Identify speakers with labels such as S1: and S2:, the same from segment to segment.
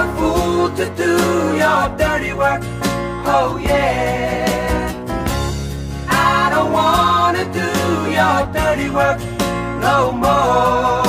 S1: a fool to do your dirty work. Oh yeah. I don't wanna do your dirty work no more.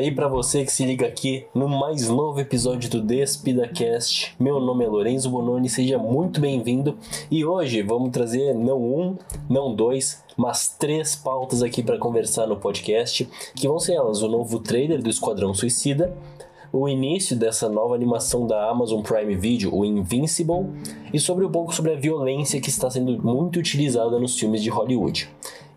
S2: Aí, pra você que se liga aqui no mais novo episódio do DespidaCast, meu nome é Lorenzo Bononi, seja muito bem-vindo. E hoje vamos trazer não um, não dois, mas três pautas aqui para conversar no podcast, que vão ser elas: o novo trailer do Esquadrão Suicida, o início dessa nova animação da Amazon Prime Video, o Invincible, e sobre um pouco sobre a violência que está sendo muito utilizada nos filmes de Hollywood.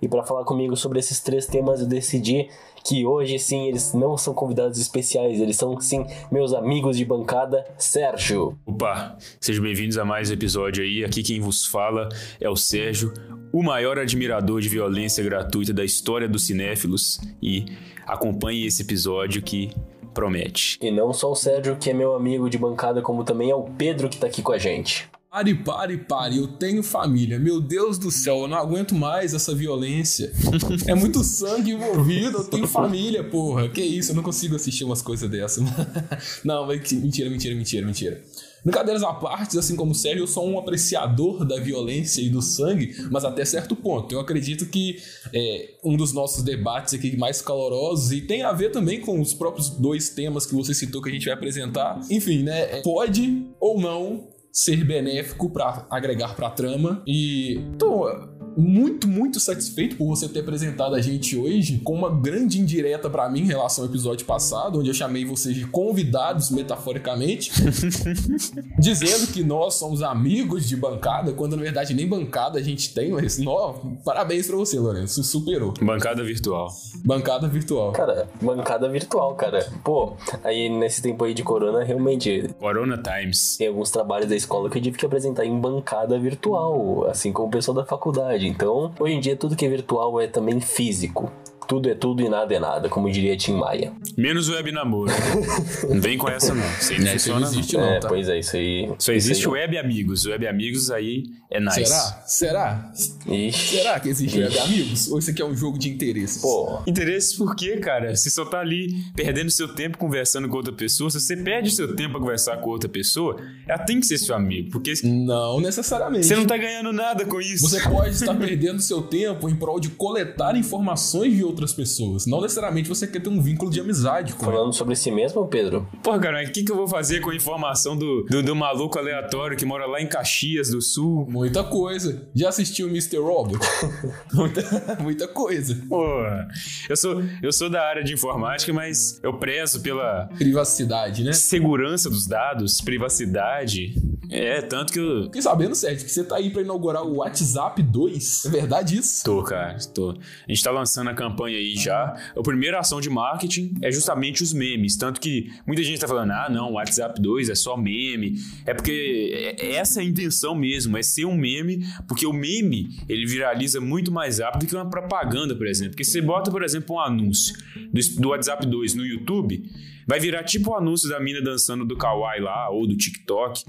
S2: E para falar comigo sobre esses três temas, eu decidi que hoje sim eles não são convidados especiais, eles são sim meus amigos de bancada, Sérgio.
S3: Opa, sejam bem-vindos a mais um episódio aí. Aqui quem vos fala é o Sérgio, o maior admirador de violência gratuita da história dos cinéfilos. E acompanhe esse episódio que promete.
S2: E não só o Sérgio, que é meu amigo de bancada, como também é o Pedro que tá aqui com a gente.
S4: Pare, pare, pare, eu tenho família. Meu Deus do céu, eu não aguento mais essa violência. É muito sangue envolvido, eu tenho família, porra. Que isso, eu não consigo assistir umas coisas dessas. Não, mas mentira, mentira, mentira, mentira. Brincadeiras à parte, assim como o Sérgio, eu sou um apreciador da violência e do sangue, mas até certo ponto. Eu acredito que é, um dos nossos debates aqui mais calorosos, e tem a ver também com os próprios dois temas que você citou que a gente vai apresentar, enfim, né? Pode ou não ser benéfico para agregar para a trama. E tô muito, muito satisfeito por você ter apresentado a gente hoje com uma grande indireta para mim em relação ao episódio passado, onde eu chamei vocês de convidados metaforicamente, dizendo que nós somos amigos de bancada, quando na verdade nem bancada a gente tem, mas nó, parabéns para você, Lourenço, superou.
S3: Bancada virtual.
S4: Bancada virtual.
S2: Cara, bancada virtual, cara. Pô, aí nesse tempo aí de corona, realmente
S3: Corona Times.
S2: tem alguns trabalhos da escola que eu tive que apresentar em bancada virtual, assim como o pessoal da faculdade. Então, hoje em dia, tudo que é virtual é também físico. Tudo é tudo e nada é nada, como diria Tim Maia.
S3: Menos web namoro. não vem com essa não. Isso aí não funciona
S4: não
S3: não.
S4: existe
S2: é,
S4: não, tá?
S2: pois é, isso aí.
S3: Só existe
S2: aí
S3: web amigos. Web amigos aí é nice.
S4: Será? Será?
S2: Ixi.
S4: Será que existe web amigos? Ou isso aqui é um jogo de interesses?
S2: Pô,
S3: Interesse por quê, cara? Você só tá ali perdendo seu tempo conversando com outra pessoa. Se você perde seu tempo pra conversar com outra pessoa, ela tem que ser seu amigo. Porque
S4: Não necessariamente.
S3: você não tá ganhando nada com isso.
S4: Você pode estar perdendo seu tempo em prol de coletar informações de outras pessoas. Não necessariamente você quer ter um vínculo de amizade com
S2: falando sobre si mesmo, Pedro?
S3: Porra, cara, mas o que, que eu vou fazer com a informação do, do, do maluco aleatório que mora lá em Caxias do Sul?
S4: Muita coisa. Já assistiu Mr. Robot? muita, muita coisa.
S3: Porra, eu sou, eu sou da área de informática, mas eu prezo pela
S4: Privacidade, né?
S3: segurança dos dados, privacidade. É, tanto que eu.
S4: Fiquei sabendo, Sérgio, que você tá aí pra inaugurar o WhatsApp 2. É verdade isso?
S3: Tô, cara, tô. A gente tá lançando a campanha aí já. A primeira ação de marketing é justamente os memes. Tanto que muita gente tá falando, ah, não, o WhatsApp 2 é só meme. É porque é- essa é a intenção mesmo, é ser um meme, porque o meme ele viraliza muito mais rápido do que uma propaganda, por exemplo. Porque você bota, por exemplo, um anúncio do, WhatsApp 2 no YouTube, vai virar tipo o anúncio da mina dançando do Kawaii lá, ou do TikTok.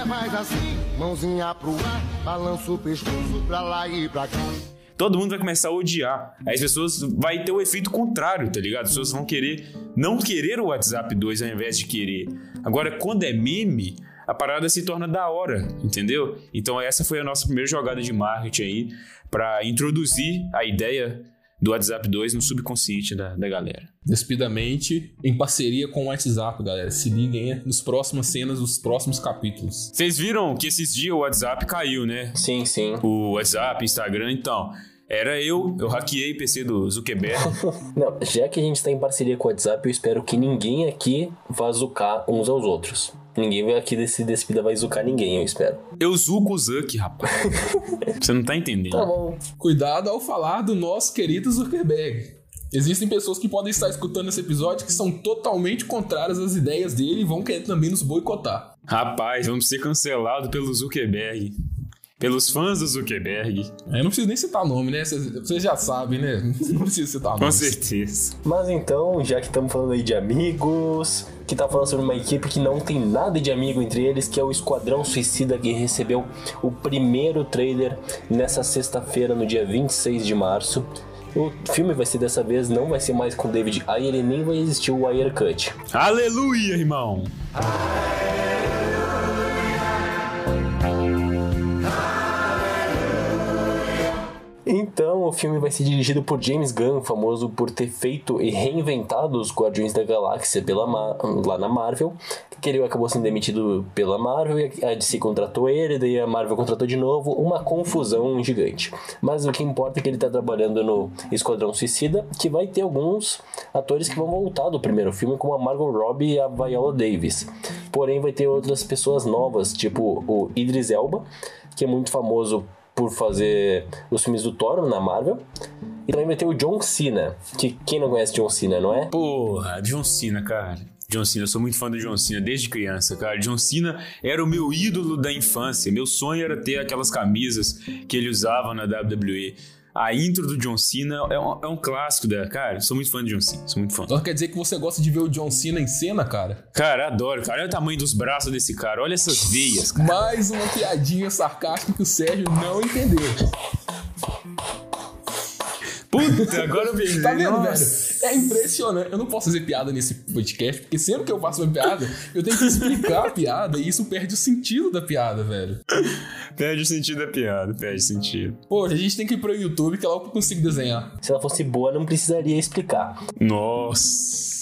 S5: É mais assim, mãozinha pro ar, balança o pescoço pra lá e pra cá.
S3: Todo mundo vai começar a odiar. Aí as pessoas vai ter o efeito contrário, tá ligado? As pessoas vão querer não querer o WhatsApp 2 ao invés de querer. Agora, quando é meme, a parada se torna da hora, entendeu? Então essa foi a nossa primeira jogada de marketing aí para introduzir a ideia do WhatsApp 2 no subconsciente da, da galera.
S4: Despidamente, em parceria com o WhatsApp, galera. Se liguem nos próximas cenas dos próximos capítulos.
S3: Vocês viram que esses dias o WhatsApp caiu, né?
S2: Sim, sim.
S3: O WhatsApp, Instagram, então. Era eu, eu hackeei o PC do Zuckerberg.
S2: Não, já que a gente tá em parceria com o WhatsApp, eu espero que ninguém aqui vá zucar uns aos outros. Ninguém aqui desse Despida vai zucar ninguém, eu espero.
S3: Eu zuco o Zuck, rapaz. Você não tá entendendo.
S2: Tá bom.
S4: Cuidado ao falar do nosso querido Zuckerberg. Existem pessoas que podem estar escutando esse episódio que são totalmente contrárias às ideias dele e vão querer também nos boicotar.
S3: Rapaz, vamos ser cancelados pelo Zuckerberg. Pelos fãs do Zuckerberg.
S4: Eu não preciso nem citar nome, né? Vocês já sabem, né? Não preciso citar nome.
S3: Com certeza.
S2: Mas então, já que estamos falando aí de amigos, que tá falando sobre uma equipe que não tem nada de amigo entre eles, que é o Esquadrão Suicida, que recebeu o primeiro trailer nessa sexta-feira, no dia 26 de março. O filme vai ser dessa vez, não vai ser mais com David Ayer e nem vai existir o Ayer Cut.
S3: Aleluia, irmão!
S2: Então, o filme vai ser dirigido por James Gunn, famoso por ter feito e reinventado os Guardiões da Galáxia pela lá na Marvel, que ele acabou sendo demitido pela Marvel a DC contratou ele, daí a Marvel contratou de novo, uma confusão gigante. Mas o que importa é que ele tá trabalhando no Esquadrão Suicida, que vai ter alguns atores que vão voltar do primeiro filme, como a Margot Robbie e a Viola Davis. Porém, vai ter outras pessoas novas, tipo o Idris Elba, que é muito famoso por fazer os filmes do Thor na Marvel. E também vai ter o John Cena, que quem não conhece John Cena, não é?
S3: Porra, John Cena, cara. John Cena, eu sou muito fã do John Cena desde criança, cara. John Cena era o meu ídolo da infância. Meu sonho era ter aquelas camisas que ele usava na WWE. A intro do John Cena é um, é um clássico da. Cara, sou muito fã de John Cena, sou muito fã.
S4: Então quer dizer que você gosta de ver o John Cena em cena, cara?
S3: Cara, adoro, cara. Olha o tamanho dos braços desse cara, olha essas veias, cara.
S4: Mais uma piadinha sarcástica que o Sérgio não entendeu.
S3: Puta, agora eu vejo.
S4: Tá vendo,
S3: Nossa.
S4: velho? É impressionante. Eu não posso fazer piada nesse podcast, porque sempre que eu faço uma piada, eu tenho que explicar a piada e isso perde o sentido da piada, velho.
S3: Perde o sentido da piada, perde o sentido.
S4: Poxa, a gente tem que ir pro YouTube, que é lá que eu consigo desenhar.
S2: Se ela fosse boa, não precisaria explicar.
S3: Nossa.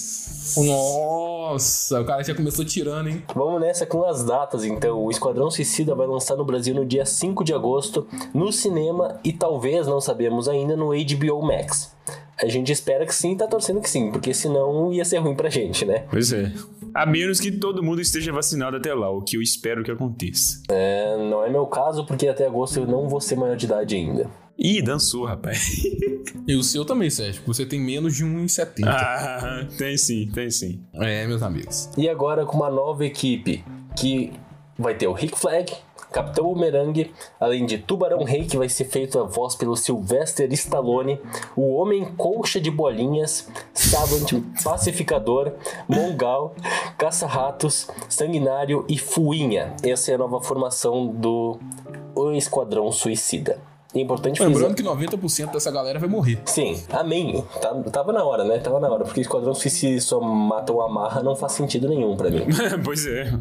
S4: Nossa, o cara já começou tirando, hein?
S2: Vamos nessa com as datas, então. O Esquadrão Suicida vai lançar no Brasil no dia 5 de agosto, no cinema e talvez, não sabemos ainda, no HBO Max. A gente espera que sim, tá torcendo que sim, porque senão ia ser ruim pra gente, né?
S3: Pois é. A menos que todo mundo esteja vacinado até lá, o que eu espero que aconteça.
S2: É, não é meu caso, porque até agosto eu não vou ser maior de idade ainda.
S3: Ih, dançou, rapaz.
S4: E o seu também, Sérgio. Você tem menos de 1,70.
S3: ah, tem sim, tem sim.
S4: É, meus amigos.
S2: E agora com uma nova equipe que vai ter o Rick Flag, Capitão Boomerang, além de Tubarão Rei, que vai ser feito a voz pelo Sylvester Stallone, o Homem Colcha de Bolinhas, Savant Pacificador, Mongal, Caça-Ratos, Sanguinário e Fuinha. Essa é a nova formação do Esquadrão Suicida. É importante.
S4: Lembrando que 90% dessa galera vai morrer.
S2: Sim, amém. Tá- tava na hora, né? Tava na hora. Porque Esquadrão Suicida só mata o Amarra não faz sentido nenhum pra mim.
S3: pois é.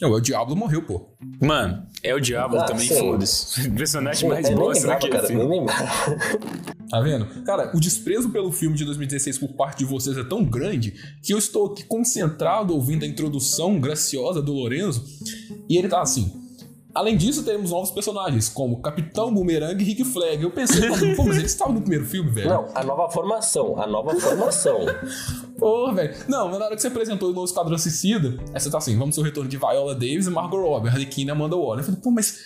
S4: Não, o Diablo morreu, pô.
S3: Mano, é o Diabo
S2: Ah,
S3: também, foda-se. O personagem mais
S2: É,
S3: bosta daquele
S2: cara,
S3: filme.
S2: nem.
S4: Tá vendo? Cara, o desprezo pelo filme de 2016 por parte de vocês é tão grande que eu estou aqui concentrado ouvindo a introdução graciosa do Lorenzo e ele tá assim. Além disso, teremos novos personagens, como Capitão Boomerang e Rick Flag. Eu pensei, pô, mas eles estavam no primeiro filme, velho.
S2: Não, a nova formação, a nova formação.
S4: Porra, velho. Não, mas na hora que você apresentou o novo Esquadrão Suicida, aí você tá assim, vamos ter o retorno de Viola Davis e Margot Robbie, Harlequin e Amanda Waller. Eu falei, pô, mas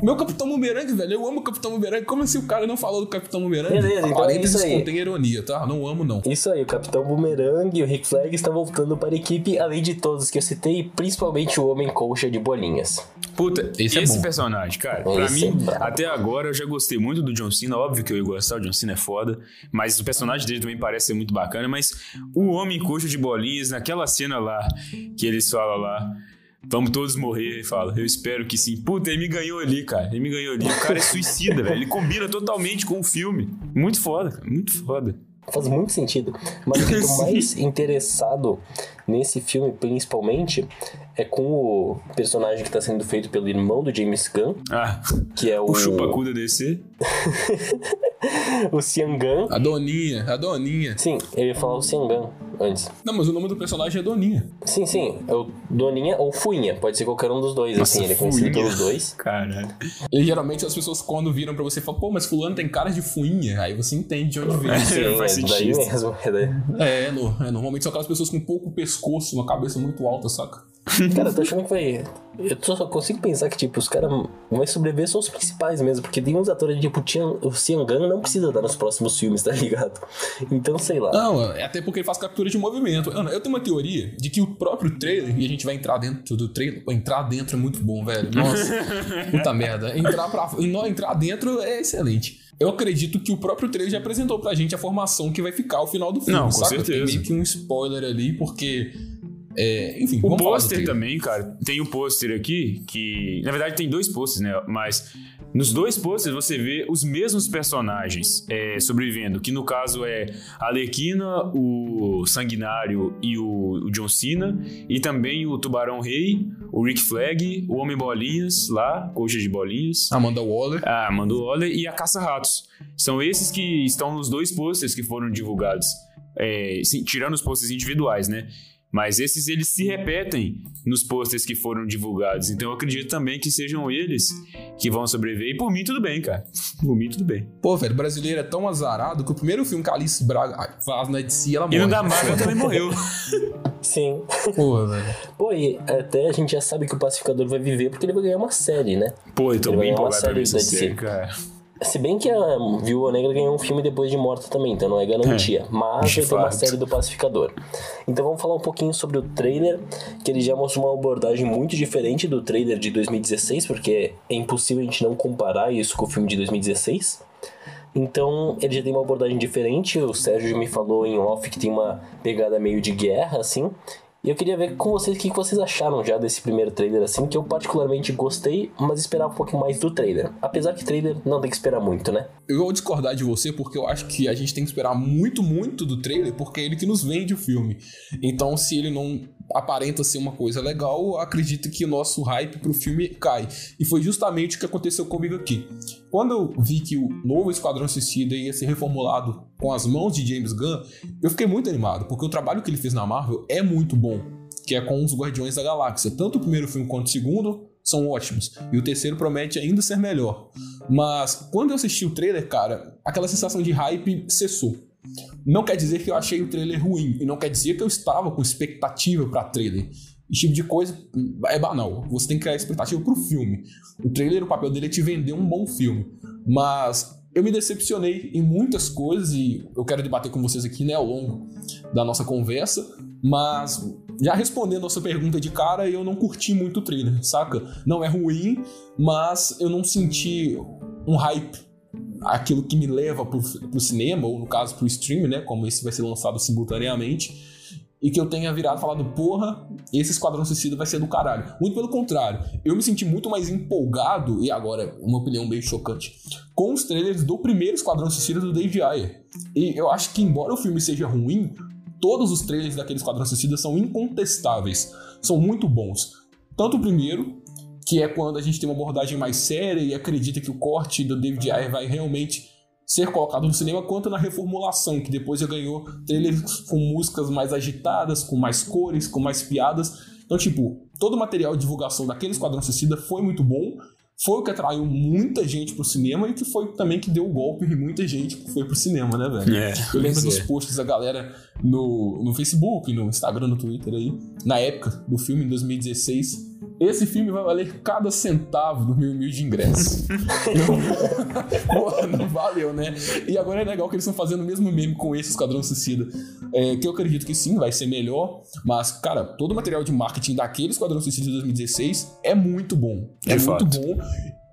S4: meu Capitão Boomerang, velho, eu amo o Capitão Boomerang. Como assim o cara não falou do Capitão Boomerang?
S2: Beleza, então é isso aí.
S4: contém ironia, tá? Não amo, não.
S2: Isso aí, o Capitão Boomerang e o Rick Flag estão voltando para a equipe, além de todos que eu citei, principalmente o Homem Colcha de Bolinhas.
S3: Puta,
S4: Esse
S3: esse,
S4: é
S3: personagem, cara, pra
S2: Esse é
S3: mim,
S2: brabo.
S3: até agora eu já gostei muito do John Cena. Óbvio que eu ia gostar, o John Cena é foda. Mas o personagem dele também parece ser muito bacana. Mas o Homem Coxo de Bolinhas, naquela cena lá, que eles falam lá. Vamos todos morrer, e fala. Eu espero que sim. Puta, ele me ganhou ali, cara. Ele me ganhou ali. O cara é suicida, velho. Ele combina totalmente com o filme. Muito foda, cara. Muito foda.
S2: Faz muito sentido. Mas o que eu tô mais interessado nesse filme, principalmente, é com o personagem que está sendo feito pelo irmão do James Gunn,
S3: Ah,
S2: que é o,
S3: o chupacu da DC.
S2: o Xiangan.
S4: A Doninha, a Doninha.
S2: Sim, eu ia falar o Xiangan antes.
S4: Não, mas o nome do personagem é Doninha.
S2: Sim, sim, é o Doninha ou Fuinha, pode ser qualquer um dos dois, assim, ele é conhecido pelos dois.
S3: Caralho.
S4: E geralmente as pessoas quando viram pra você falam, pô, mas fulano tem cara de fuinha. Aí você entende de onde veio.
S2: Sim,
S3: Faz
S2: é daí mesmo. é daí.
S4: é, no- é, normalmente são aquelas pessoas com pouco pescoço, uma cabeça muito alta, saca?
S2: Cara, eu tô achando que vai. Eu só consigo pensar que, tipo, os caras vão sobreviver são os principais mesmo, porque tem uns atores, tipo, o Xiangan não precisa estar nos próximos filmes, tá ligado? Então, sei lá.
S4: Não, é até porque ele faz captura de movimento. Ana, eu tenho uma teoria de que o próprio trailer, e a gente vai entrar dentro do trailer. Entrar dentro é muito bom, velho. Nossa, puta merda. Entrar, pra, não, entrar dentro é excelente. Eu acredito que o próprio trailer já apresentou pra gente a formação que vai ficar ao final do filme.
S3: Não, com
S4: saca? Tem
S3: certeza.
S4: meio que um spoiler ali, porque. é, enfim,
S3: O pôster também, cara. Tem o pôster aqui, que. Na verdade, tem dois pôsteres, né? Mas Nos dois posters você vê os mesmos personagens é, sobrevivendo, que no caso é a Arlequina, o Sanguinário e o, o John Cena, e também o Tubarão Rei, o Rick Flag, o Homem Bolinhas lá, coxa de bolinhas,
S4: Amanda Waller.
S3: a Amanda Waller e a Caça-Ratos. São esses que estão nos dois posters que foram divulgados, é, sim, tirando os posters individuais, né? Mas esses eles se repetem nos posters que foram divulgados. Então eu acredito também que sejam eles que vão sobreviver. E por mim, tudo bem, cara. Por mim, tudo bem.
S4: Pô, velho, brasileiro é tão azarado que o primeiro filme que Alice Braga faz na DC, ela morre.
S3: E no da Marvel também morreu.
S2: Sim.
S4: Porra, velho.
S2: Pô, e até a gente já sabe que o Pacificador vai viver porque ele vai ganhar uma série, né?
S3: Pô, eu tô
S2: Ele
S3: bem empolgado pra ver essa série, cara.
S2: Se bem que a Viúva Negra ganhou um filme depois de morta também, então não é garantia. Mas
S3: de
S2: vai ter uma série do Pacificador. Então vamos falar um pouquinho sobre o trailer, que ele já mostrou uma abordagem muito diferente do trailer de 2016, porque é impossível a gente não comparar isso com o filme de 2016. Então ele já tem uma abordagem diferente. O Sérgio me falou em off que tem uma pegada meio de guerra, assim. E eu queria ver com vocês o que vocês acharam já desse primeiro trailer, assim, que eu particularmente gostei, mas esperava um pouquinho mais do trailer. Apesar que trailer não tem que esperar muito, né?
S4: Eu vou discordar de você porque eu acho que a gente tem que esperar muito, muito do trailer porque é ele que nos vende o filme. Então, se ele não aparenta ser uma coisa legal, acredito que o nosso hype pro filme cai. E foi justamente o que aconteceu comigo aqui. Quando eu vi que o novo Esquadrão Suicida ia ser reformulado com as mãos de James Gunn, eu fiquei muito animado, porque o trabalho que ele fez na Marvel é muito bom, que é com os Guardiões da Galáxia. Tanto o primeiro filme quanto o segundo são ótimos, e o terceiro promete ainda ser melhor. Mas quando eu assisti o trailer, cara, aquela sensação de hype cessou. Não quer dizer que eu achei o trailer ruim, e não quer dizer que eu estava com expectativa pra trailer. Esse tipo de coisa é banal. Você tem que criar expectativa pro filme. O trailer, o papel dele é te vender um bom filme. Mas eu me decepcionei em muitas coisas e eu quero debater com vocês aqui né, ao longo da nossa conversa. Mas já respondendo a sua pergunta de cara, eu não curti muito o trailer, saca? Não é ruim, mas eu não senti um hype aquilo que me leva pro, pro cinema, ou no caso pro stream, né? Como esse vai ser lançado simultaneamente. E que eu tenha virado falado, porra, esse Esquadrão Suicida vai ser do caralho. Muito pelo contrário, eu me senti muito mais empolgado, e agora, uma opinião meio chocante, com os trailers do primeiro Esquadrão Suicida do David Ayer. E eu acho que, embora o filme seja ruim, todos os trailers daquele Esquadrão Suicida são incontestáveis. São muito bons. Tanto o primeiro, que é quando a gente tem uma abordagem mais séria e acredita que o corte do David Ayer vai realmente ser colocado no cinema, quanto na reformulação, que depois já ganhou trailers com músicas mais agitadas, com mais cores, com mais piadas. Então, tipo, todo o material de divulgação daquele Esquadrão Suicida foi muito bom, foi o que atraiu muita gente pro cinema e que foi também que deu o golpe em muita gente que foi pro cinema, né, velho?
S3: É,
S4: Eu lembro dos
S3: é.
S4: posts da galera no, no Facebook, no Instagram, no Twitter aí, na época do filme, em 2016. Esse filme vai valer cada centavo do meu humilde ingresso. Porra, não valeu, né? E agora é legal que eles estão fazendo o mesmo meme com esse Esquadrão Suicida. É, que eu acredito que sim, vai ser melhor. Mas, cara, todo o material de marketing daquele Esquadrão Suicida de 2016 é muito bom. É
S3: De
S4: muito
S3: fato.
S4: bom.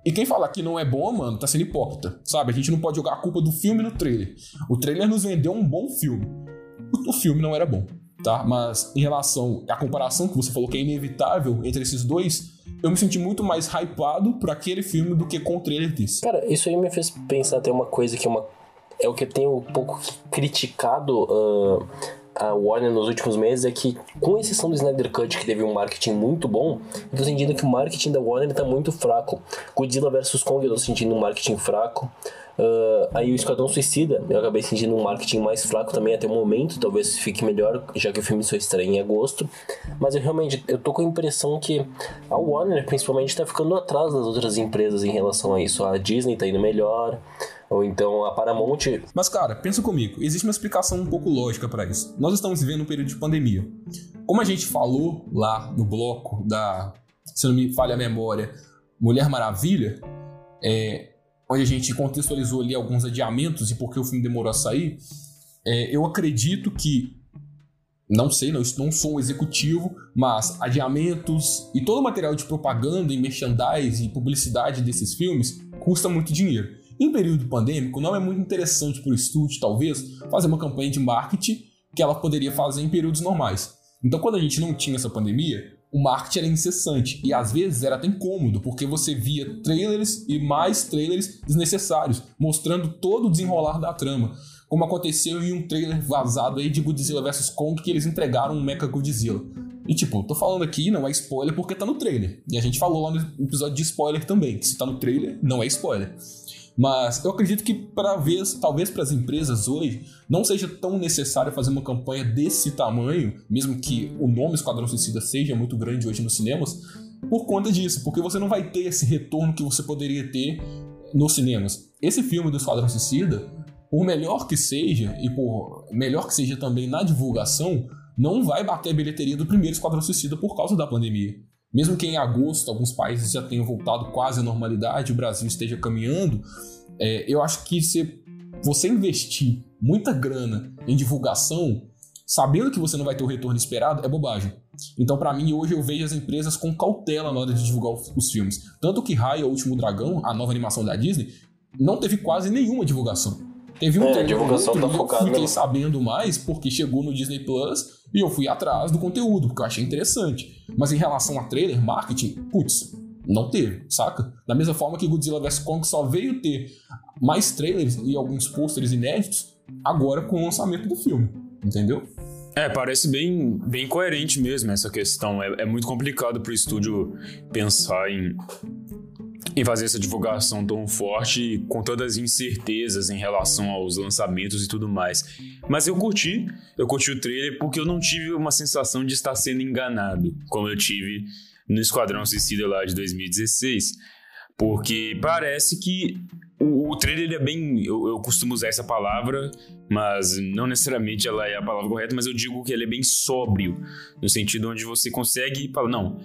S4: E quem falar que não é bom, mano, tá sendo hipócrita. Sabe? A gente não pode jogar a culpa do filme no trailer. O trailer nos vendeu um bom filme. O filme não era bom, tá? Mas em relação à comparação que você falou que é inevitável entre esses dois, eu me senti muito mais hypado por aquele filme do que com o trailer desse.
S2: Cara, isso aí me fez pensar até uma coisa que é uma. É o que eu tenho um pouco criticado ah, a Warner nos últimos meses, é que, com exceção do Snyder Cut, que teve um marketing muito bom, eu tô sentindo que o marketing da Warner tá muito fraco. Godzilla vs Kong eu tô sentindo um marketing fraco. Ah, aí o Esquadrão Suicida, eu acabei sentindo um marketing mais fraco também até o momento, talvez fique melhor, já que o filme só estreia em agosto. Mas eu realmente, eu tô com a impressão que a Warner, principalmente, tá ficando atrás das outras empresas em relação a isso. A Disney tá indo melhor, ou então a Paramount...
S4: Mas, cara, pensa comigo, existe uma explicação um pouco lógica pra isso. Nós estamos vivendo um período de pandemia. Como a gente falou lá no bloco da, se não me falha a memória, Mulher Maravilha, é, onde a gente contextualizou ali alguns adiamentos e por que o filme demorou a sair, é, eu acredito que não sei, não, não sou um executivo, mas adiamentos e todo o material de propaganda e merchandise e publicidade desses filmes custa muito dinheiro. Em período pandêmico, não é muito interessante para o estúdio, talvez, fazer uma campanha de marketing que ela poderia fazer em períodos normais. Então, quando a gente não tinha essa pandemia, o marketing era incessante e às vezes era até incômodo, porque você via trailers e mais trailers desnecessários, mostrando todo o desenrolar da trama. Como aconteceu em um trailer vazado aí de Godzilla vs Kong que eles entregaram um Mecha Godzilla. E tipo, tô falando aqui, não é spoiler porque tá no trailer. E a gente falou lá no episódio de spoiler também, que se tá no trailer, não é spoiler. Mas eu acredito que para vez, talvez para as empresas hoje não seja tão necessário fazer uma campanha desse tamanho, mesmo que o nome Esquadrão Suicida seja muito grande hoje nos cinemas, por conta disso, porque você não vai ter esse retorno que você poderia ter nos cinemas. Esse filme do Esquadrão Suicida, por melhor que seja e por melhor que seja também na divulgação, não vai bater a bilheteria do primeiro Esquadrão Suicida por causa da pandemia. Mesmo que em agosto alguns países já tenham voltado quase à normalidade, o Brasil esteja caminhando, é, eu acho que se você investir muita grana em divulgação, sabendo que você não vai ter o retorno esperado, é bobagem. Então, para mim, hoje eu vejo as empresas com cautela na hora de divulgar os filmes. Tanto que Raya, o Último Dragão, a nova animação da Disney, não teve quase nenhuma divulgação. Teve um
S2: É,
S4: trailer
S2: divulgação
S4: outro,
S2: tá
S4: e eu fiquei sabendo mais porque chegou no Disney Plus e eu fui atrás do conteúdo, porque eu achei interessante. Mas em relação a trailer, marketing, putz, não teve, saca? Da mesma forma que Godzilla vs Kong só veio ter mais trailers e alguns pôsteres inéditos agora com o lançamento do filme, entendeu?
S3: É, parece bem, bem coerente mesmo essa questão. É, é muito complicado pro estúdio pensar em, em fazer essa divulgação tão forte com todas as incertezas em relação aos lançamentos e tudo mais. Mas eu curti, eu curti o trailer porque eu não tive uma sensação de estar sendo enganado, como eu tive no Esquadrão Suicida lá de 2016. Porque parece que o, o trailer é bem. Eu, eu costumo usar essa palavra, mas não necessariamente ela é a palavra correta, mas eu digo que ele é bem sóbrio, no sentido onde você consegue falar, não.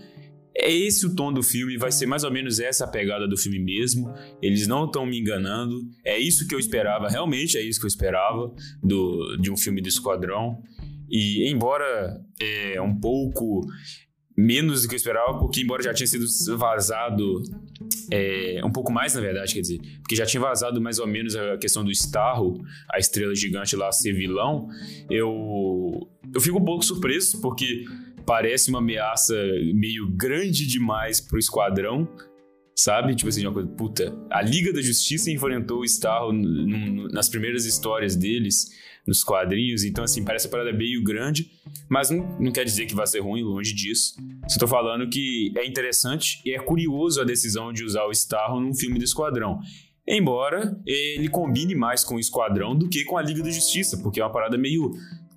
S3: É esse o tom do filme, vai ser mais ou menos essa a pegada do filme mesmo. Eles não estão me enganando. É isso que eu esperava, realmente é isso que eu esperava do, de um filme do Esquadrão. E embora é um pouco menos do que eu esperava, porque embora já tinha sido vazado é, um pouco mais, na verdade, quer dizer, porque já tinha vazado mais ou menos a questão do Starro, a estrela gigante lá ser vilão, eu, eu fico um pouco surpreso, porque parece uma ameaça meio grande demais pro esquadrão, sabe? Tipo assim, uma coisa, puta, a Liga da Justiça enfrentou o Starro nas primeiras histórias deles, nos quadrinhos, então assim, parece uma parada meio grande, mas não, não quer dizer que vai ser ruim, longe disso. Só tô falando que é interessante e é curioso a decisão de usar o Starro num filme do Esquadrão. Embora ele combine mais com o Esquadrão do que com a Liga da Justiça, porque é uma parada meio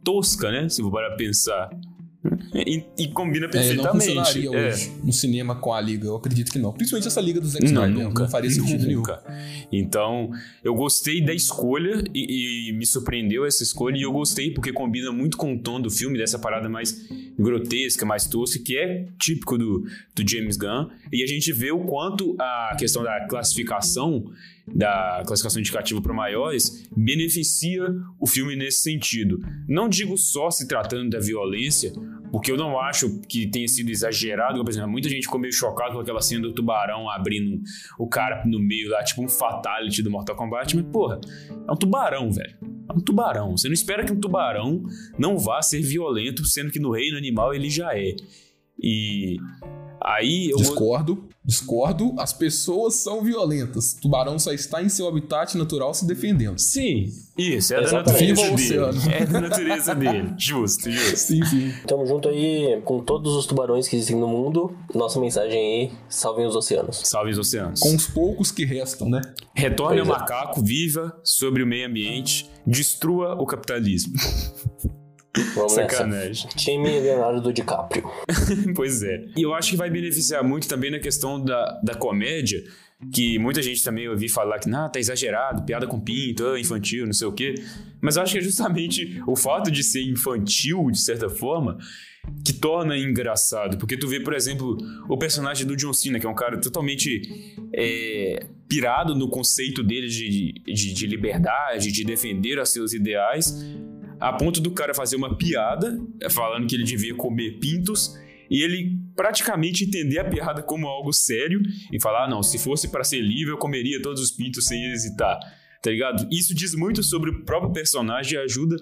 S3: tosca, né? Se for para pensar. E, e combina
S4: É, não
S3: perfeitamente.
S4: funcionaria
S3: É.
S4: hoje no cinema com a liga, eu acredito que não. Principalmente essa liga dos X-Men,
S3: Não,
S4: né?
S3: nunca.
S4: não faria sentido nenhum.
S3: Nunca. Então, eu gostei da escolha e, e me surpreendeu essa escolha e eu gostei porque combina muito com o tom do filme, dessa parada mais grotesca, mais tosca, que é típico do, do James Gunn. E a gente vê o quanto a questão da classificação, da classificação indicativa para maiores, beneficia o filme nesse sentido. Não digo só se tratando da violência, porque eu não acho que tenha sido exagerado. Por exemplo, muita gente ficou meio chocado com aquela cena do tubarão abrindo o cara no meio lá, tipo um fatality do Mortal Kombat. Mas, porra, é um tubarão, velho. É um tubarão. Você não espera que um tubarão não vá ser violento, sendo que no reino animal ele já é. E aí eu.
S4: Discordo, discordo. As pessoas são violentas. Tubarão só está em seu habitat natural se defendendo.
S3: Sim, isso, é da
S2: Exatamente.
S3: natureza
S4: o
S3: dele.
S4: oceano.
S3: É da natureza dele. Justo, justo.
S4: Sim, sim.
S2: Tamo junto aí com todos os tubarões que existem no mundo. Nossa mensagem aí, salvem os oceanos.
S3: Salve os oceanos.
S4: Com os poucos que restam, né?
S3: Retorne ao
S2: é.
S3: macaco, viva sobre o meio ambiente, destrua o capitalismo.
S2: Vamos
S3: Sacanagem.
S2: nessa. Time Leonardo DiCaprio.
S3: pois é. E eu acho que vai beneficiar muito também na questão da, da comédia, que muita gente também ouvi falar que, não, tá exagerado, piada com pinto, ah, infantil, não sei o quê. Mas eu acho que é justamente o fato de ser infantil, de certa forma, que torna engraçado. Porque tu vê, por exemplo, o personagem do John Cena, que é um cara totalmente é, pirado no conceito dele de, de, de liberdade, de defender os seus ideais, a ponto do cara fazer uma piada é, falando que ele devia comer pintos e ele praticamente entender a piada como algo sério e falar, ah, não, se fosse para ser livre eu comeria todos os pintos sem hesitar. tá ligado? Isso diz muito sobre o próprio personagem e ajuda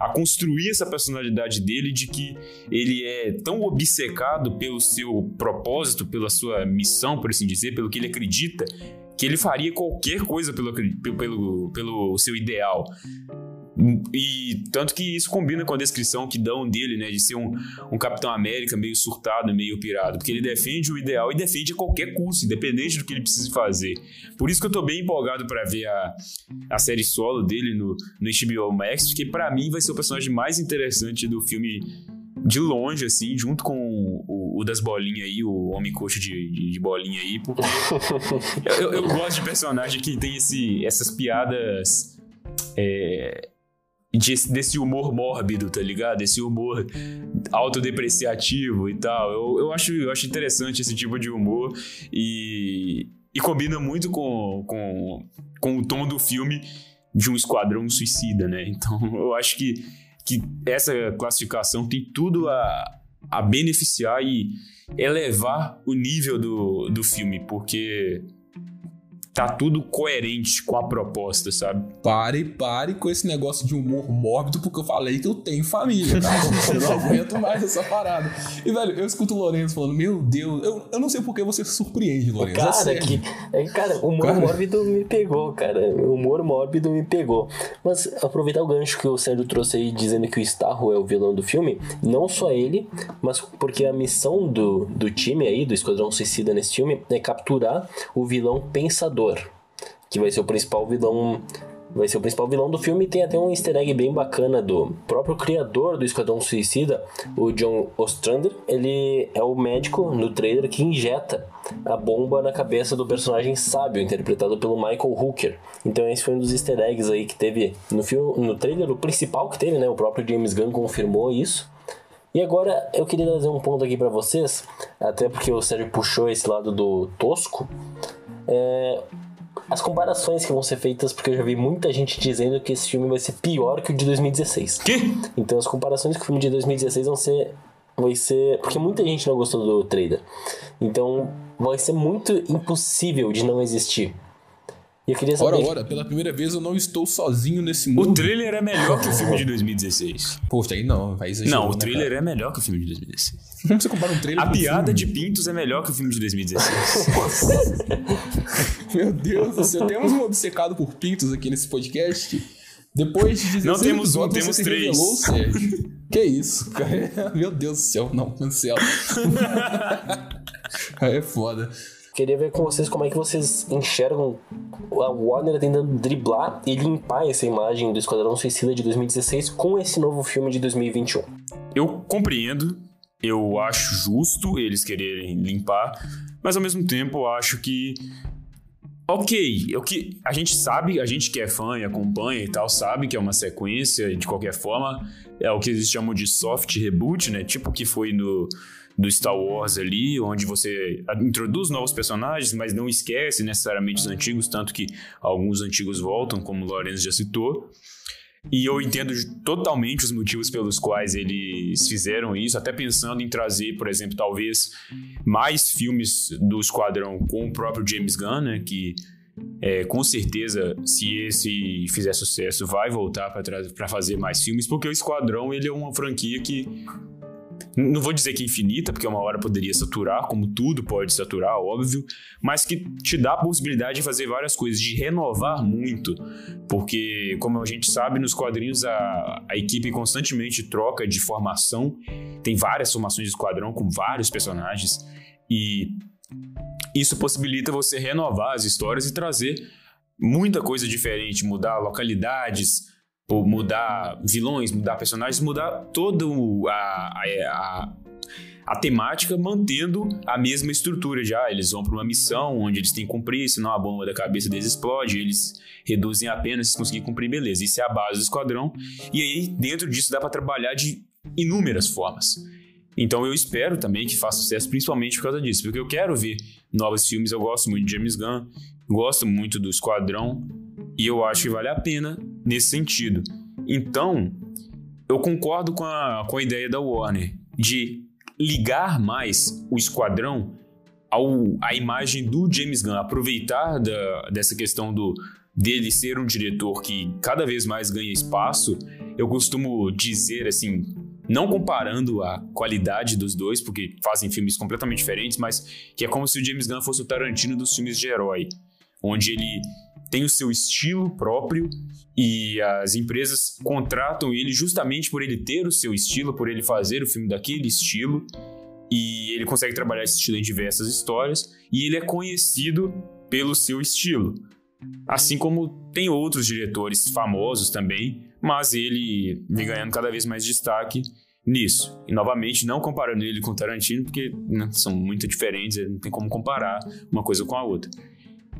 S3: a construir essa personalidade dele de que ele é tão obcecado pelo seu propósito, pela sua missão, por assim dizer, pelo que ele acredita, que ele faria qualquer coisa pelo, pelo, pelo seu ideal. E tanto que isso combina com a descrição que dão dele, né? De ser um, um Capitão América meio surtado, meio pirado. Porque ele defende o ideal e defende a qualquer custo, independente do que ele precise fazer. Por isso que eu tô bem empolgado para ver a, a série solo dele no, no HBO Max, porque para mim vai ser o personagem mais interessante do filme de longe, assim, junto com o, o das bolinhas aí, o homem coxo de, de, de bolinha aí, porque eu, eu, gosto de personagem que tem esse, essas piadas. É, de, desse humor mórbido, tá ligado? Esse humor autodepreciativo e tal. Eu, eu, acho, eu acho interessante esse tipo de humor e, e combina muito com, com, com o tom do filme de um esquadrão suicida, né? Então eu acho que, que essa classificação tem tudo a, a beneficiar e elevar o nível do, do filme, porque tá tudo coerente com a proposta, sabe?
S4: Pare, pare com esse negócio de humor mórbido, porque eu falei que eu tenho família, tá? eu não aguento mais essa parada. E, velho, eu escuto o Lourenço falando, meu Deus, eu, eu não sei por que você se surpreende, Lourenço.
S2: É cara, é que, é, cara, o humor cara... mórbido me pegou, cara. O humor mórbido me pegou. Mas aproveitar o gancho que o Sérgio trouxe aí, dizendo que o Starro é o vilão do filme, não só ele, mas porque a missão do, do time aí, do Esquadrão Suicida nesse filme, é capturar o vilão pensador que vai ser o principal vilão vai ser o principal vilão do filme. Tem até um easter egg bem bacana do próprio criador do Esquadrão Suicida, o John Ostrander. Ele é o médico no trailer que injeta a bomba na cabeça do personagem sábio, interpretado pelo Michael Hooker. Então esse foi um dos easter eggs aí que teve no filme, no trailer, o principal que teve, né? O próprio James Gunn confirmou isso. E agora eu queria trazer um ponto aqui para vocês, até porque o Sérgio puxou esse lado do tosco. É, as comparações que vão ser feitas, porque eu já vi muita gente dizendo que esse filme vai ser pior que o de 2016.
S3: Que?
S2: Então as comparações com o filme de 2016 vão ser. Vai ser. Porque muita gente não gostou do trailer. Então vai ser muito impossível de não existir. E eu queria saber.
S4: Ora, ora, pela primeira vez eu não estou sozinho nesse mundo.
S3: O trailer é melhor que o filme de 2016.
S4: Poxa, aí não, vai exagerar.
S3: Não, o né, trailer né, é melhor que o filme de 2016.
S4: Como você compara um trailer
S3: A piada filme? de Pintos é melhor que o filme de 2016.
S4: Meu Deus do céu, temos um obcecado por Pintos aqui nesse podcast. Depois de 16
S3: Não temos um, temos três.
S4: Revelou, Sérgio. que isso, cara? Meu Deus do céu, não, cancela. é foda.
S2: Queria ver com vocês como é que vocês enxergam a Warner tentando driblar e limpar essa imagem do Esquadrão Suicida de 2016 com esse novo filme de 2021.
S3: Eu compreendo, eu acho justo eles quererem limpar, mas ao mesmo tempo eu acho que Ok, o que a gente sabe, a gente que é fã e acompanha e tal, sabe que é uma sequência de qualquer forma, é o que eles chamam de soft reboot, né? Tipo que foi no do Star Wars ali, onde você introduz novos personagens, mas não esquece necessariamente os antigos, tanto que alguns antigos voltam, como o Lorenzo já citou. E eu entendo totalmente os motivos pelos quais eles fizeram isso, até pensando em trazer, por exemplo, talvez mais filmes do Esquadrão com o próprio James Gunn, né, que é, com certeza, se esse fizer sucesso, vai voltar para fazer mais filmes, porque o Esquadrão ele é uma franquia que não vou dizer que é infinita, porque uma hora poderia saturar, como tudo pode saturar, óbvio, mas que te dá a possibilidade de fazer várias coisas, de renovar muito, porque, como a gente sabe, nos quadrinhos a, a equipe constantemente troca de formação, tem várias formações de esquadrão com vários personagens, e isso possibilita você renovar as histórias e trazer muita coisa diferente, mudar localidades, por mudar vilões, mudar personagens, mudar toda a, a, a, temática, mantendo a mesma estrutura ah, eles vão para uma missão onde eles têm que cumprir, senão a bomba da cabeça deles explode, eles reduzem apenas se conseguir cumprir, beleza. Isso é a base do esquadrão. E aí, dentro disso, dá para trabalhar de inúmeras formas. Então eu espero também que faça sucesso, principalmente por causa disso, porque eu quero ver novos filmes, eu gosto muito de James Gunn, gosto muito do Esquadrão, e eu acho que vale a pena nesse sentido. Então, eu concordo com a, com a ideia da Warner de ligar mais o esquadrão ao, à imagem do James Gunn, aproveitar da, dessa questão do, dele ser um diretor que cada vez mais ganha espaço, eu costumo dizer assim, não comparando a qualidade dos dois, porque fazem filmes completamente diferentes, mas que é como se o James Gunn fosse o Tarantino dos filmes de herói, onde ele tem o seu estilo próprio e as empresas contratam ele justamente por ele ter o seu estilo, por ele fazer o filme daquele estilo. E ele consegue trabalhar esse estilo em diversas histórias e ele é conhecido pelo seu estilo. Assim como tem outros diretores famosos também, mas ele vem ganhando cada vez mais destaque nisso. E novamente, não comparando ele com Tarantino, porque né, são muito diferentes, não tem como comparar uma coisa com a outra.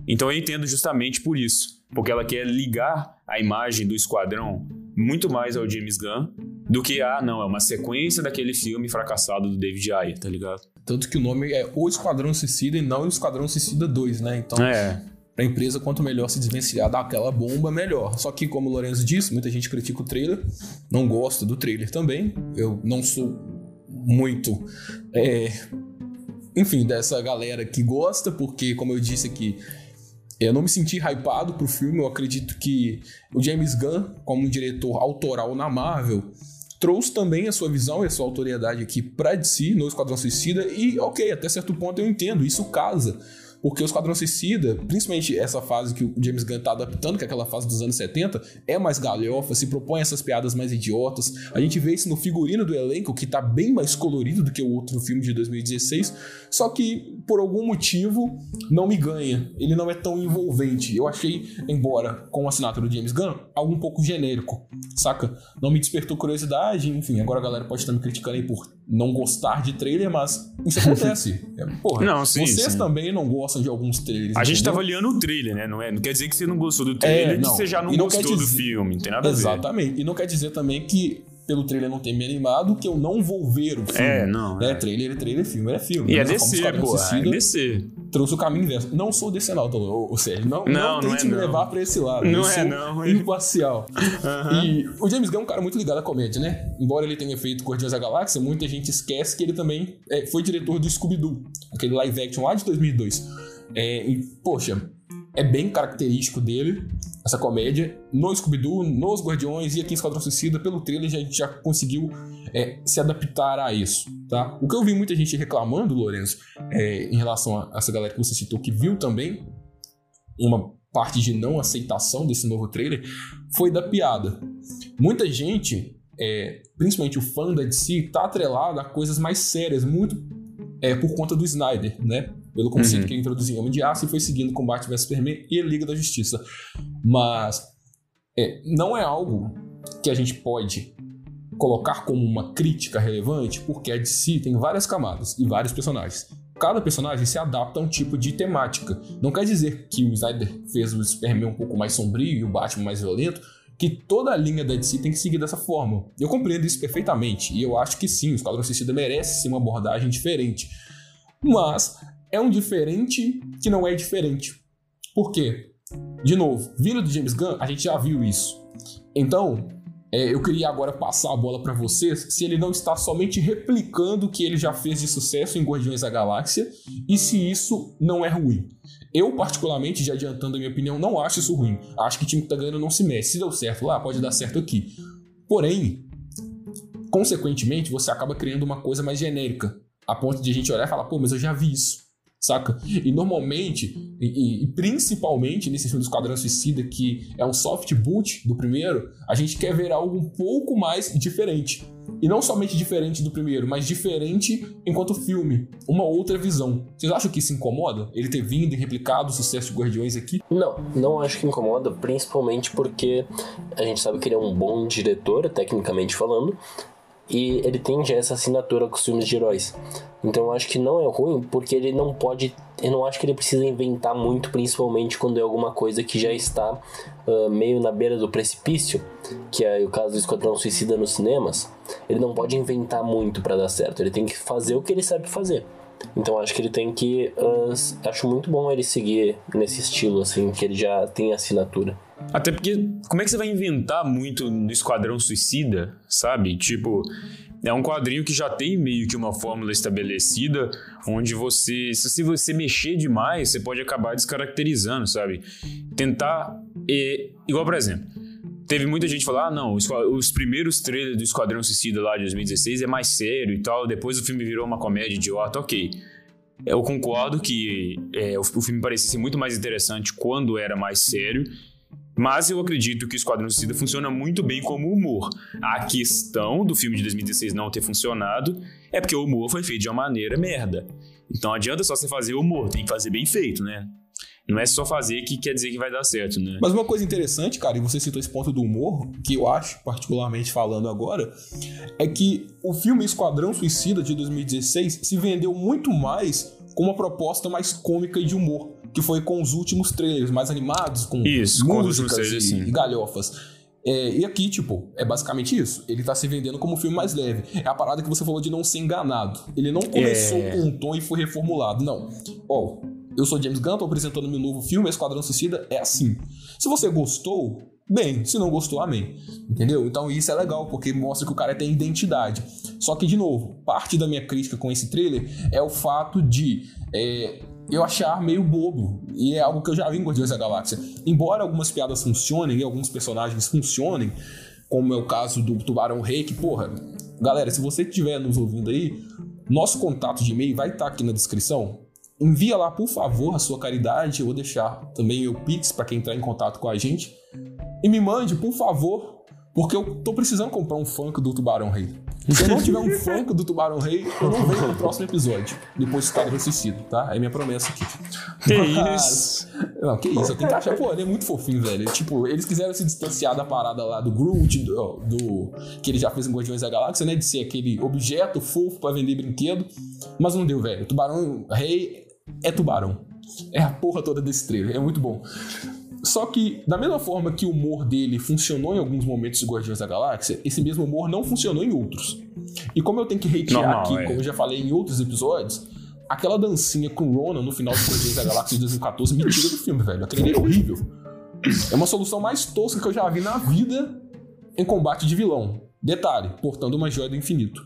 S3: Então eu entendo justamente por isso, porque ela quer ligar a imagem do esquadrão muito mais ao James Gunn do que, ah, não, é uma sequência daquele filme fracassado do David Ayer, tá ligado?
S4: Tanto que o nome é O Esquadrão Suicida e não o Esquadrão Suicida 2, né? Então,
S3: É.
S4: pra empresa, quanto melhor se desvencilhar daquela bomba, melhor. Só que, como o Lorenzo disse, muita gente critica o trailer, não gosta do trailer também. Eu não sou muito. é, enfim, dessa galera que gosta, porque, como eu disse aqui, eu não me senti hypado pro filme. Eu acredito que o James Gunn, como um diretor autoral na Marvel, trouxe também a sua visão e a sua autoridade aqui pra DC no Esquadrão Suicida. E, ok, até certo ponto eu entendo, isso casa. Porque o Esquadrão Suicida, principalmente essa fase que o James Gunn tá adaptando, que é aquela fase dos anos 70, é mais galhofa, se propõe essas piadas mais idiotas. A gente vê isso no figurino do elenco, que tá bem mais colorido do que o outro filme de 2016. Só que, por algum motivo, não me ganha. Ele não é tão envolvente. Eu achei, embora com a assinatura do James Gunn, algo um pouco genérico, saca? Não me despertou curiosidade, enfim, agora a galera pode estar me criticando aí por não gostar de trailer, mas isso acontece. É, Porra,
S3: Não, sim,
S4: vocês
S3: sim.
S4: também não gostam de alguns trailers.
S3: A gente tá
S4: entendeu?
S3: avaliando o trailer, né? Não, é, não quer dizer que você não gostou do trailer,
S4: É, não.
S3: você já não
S4: não
S3: gostou do
S4: dizer-
S3: filme, não tem nada a ver.
S4: Exatamente. E não quer dizer também que pelo trailer não ter me animado, que eu não vou ver o filme.
S3: É, não,
S4: É,
S3: é.
S4: trailer é trailer, filme é filme.
S3: E é
S4: Esquadrão
S3: pô, é DC.
S4: trouxe o caminho inverso. Não sou não, ô, ô, Sérgio. Não, não,
S3: Não, não
S4: tente
S3: é
S4: me
S3: não.
S4: levar pra esse lado.
S3: Não
S4: eu
S3: é não.
S4: imparcial. E o James Gunn é um cara muito ligado à comédia, né? Embora ele tenha feito Guardiões da Galáxia, muita gente esquece que ele também é, foi diretor do Scooby-Doo, aquele live action lá de 2002. É, e, poxa, é bem característico dele, essa comédia. No Scooby-Doo, nos Guardiões e aqui em Esquadrão Suicida, pelo trailer, a gente já conseguiu é, se adaptar a isso, tá? O que eu vi muita gente reclamando, Lourenço, é, em relação a essa galera que você citou, que viu também uma parte de não aceitação desse novo trailer, foi da piada. Muita gente, é, principalmente o fã da DC, tá atrelado a coisas mais sérias, muito é, por conta do Snyder, né? Pelo conceito
S3: Uhum.
S4: que ele introduziu em Homem de Aço e foi seguindo com Batman vs Superman e a Liga da Justiça. Mas é, não é algo que a gente pode colocar como uma crítica relevante, porque a DC tem várias camadas e vários personagens. Cada personagem se adapta a um tipo de temática. Não quer dizer que o Snyder fez o Superman um pouco mais sombrio e o Batman mais violento, que toda a linha da DC tem que seguir dessa forma. Eu compreendo isso perfeitamente, e eu acho que sim, o Esquadrão Suicida merece sim uma abordagem diferente. Mas é um diferente que não é diferente. Por quê? De novo, vindo do James Gunn, a gente já viu isso. Então, é, eu queria agora passar a bola pra vocês se ele não está somente replicando o que ele já fez de sucesso em Guardiões da Galáxia e se isso não é ruim. Eu, particularmente, já adiantando a minha opinião, não acho isso ruim. Acho que o time que tá ganhando não se mexe. Se deu certo lá, pode dar certo aqui. Porém, consequentemente, você acaba criando uma coisa mais genérica. A ponto de a gente olhar e falar, pô, mas eu já vi isso. Saca? E normalmente, e, e- principalmente nesse filme do Esquadrão Suicida, que é um soft boot do primeiro, a gente quer ver algo um pouco mais diferente. E não somente diferente do primeiro, mas diferente enquanto filme. Uma outra visão. Vocês acham que isso incomoda? Ele ter vindo e replicado o sucesso de Guardiões aqui?
S2: Não, não acho que incomoda, principalmente porque a gente sabe que ele é um bom diretor, tecnicamente falando, e ele tem já essa assinatura com os filmes de heróis. Então eu acho que não é ruim, porque ele não pode. Eu não acho que ele precisa inventar muito, principalmente quando é alguma coisa que já está ah, meio na beira do precipício, que é o caso do Esquadrão Suicida nos cinemas. Ele não pode inventar muito pra dar certo, ele tem que fazer o que ele sabe fazer. Então acho que ele tem que. ah, acho muito bom ele seguir nesse estilo, assim, que ele já tem assinatura.
S3: Até porque, como é que você vai inventar muito no Esquadrão Suicida, sabe? Tipo, é um quadrinho que já tem meio que uma fórmula estabelecida, onde você, se você mexer demais, você pode acabar descaracterizando, sabe? Tentar, é, igual por exemplo, teve muita gente falar, ah, não, os, os primeiros trailers do Esquadrão Suicida lá de 2016 é mais sério e tal, depois o filme virou uma comédia idiota, ok. Eu concordo que é, o, o filme parecia ser muito mais interessante quando era mais sério, mas eu acredito que o Esquadrão Suicida funciona muito bem como humor. A questão do filme de 2016 não ter funcionado é porque o humor foi feito de uma maneira merda. Então adianta só você fazer humor, tem que fazer bem feito, né? Não é só fazer que quer dizer que vai dar certo, né?
S4: Mas uma coisa interessante, cara, e você citou esse ponto do humor, que eu acho, particularmente falando agora, é que o filme Esquadrão Suicida de 2016 se vendeu muito mais com uma proposta mais cômica e de humor, que foi com os últimos trailers mais animados, com
S3: Isso, com
S4: músicas
S3: trailers,
S4: e,
S3: sim.
S4: e galhofas. É, e aqui, tipo, é basicamente isso. Ele tá se vendendo como um filme mais leve. É a parada que você falou de não ser enganado. Ele não começou
S3: É.
S4: com um tom e foi reformulado. Não. Ó, eu sou James Gunn, tô apresentando meu novo filme, Esquadrão Suicida, é assim. Se você gostou, bem. Se não gostou, amém. Entendeu? Então isso é legal, porque mostra que o cara tem identidade. Só que, de novo, parte da minha crítica com esse trailer é o fato de é, eu achar meio bobo. E é algo que eu já vi em Guardiões da Galáxia. Embora algumas piadas funcionem e alguns personagens funcionem, como é o caso do Tubarão Rei, que, porra, galera, se você estiver nos ouvindo aí, nosso contato de e-mail vai estar aqui na descrição. Envia lá, por favor, a sua caridade. Eu vou deixar também o Pix para quem entrar em contato com a gente. E me mande, por favor, porque eu tô precisando comprar um funk do Tubarão Rei. Se eu não tiver um funk do Tubarão Rei, eu não venho no próximo episódio. Depois do Esquadrão Suicida, tá? É minha promessa aqui.
S3: Que
S4: Mas-
S3: isso?
S4: Não, que isso, eu tenho que achar. Pô, ele é muito fofinho, velho. Tipo, eles quiseram se distanciar da parada lá do Groot, do, do- que ele já fez em Guardiões da Galáxia, né? De ser aquele objeto fofo pra vender brinquedo. Mas não deu, velho. Tubarão Rei é tubarão. É a porra toda desse trailer. É muito bom. Só que, da mesma forma que o humor dele funcionou em alguns momentos de Guardiões da Galáxia, esse mesmo humor não funcionou em outros. E como eu tenho que hatear
S3: Normal,
S4: aqui,
S3: é.
S4: como eu já falei em outros episódios, aquela dancinha com o Ronan no final do Guardiões da Galáxia de 2014 me tira do filme, velho. Aquele é horrível. É uma solução mais tosca que eu já vi na vida em combate de vilão. Detalhe, portando uma joia do infinito.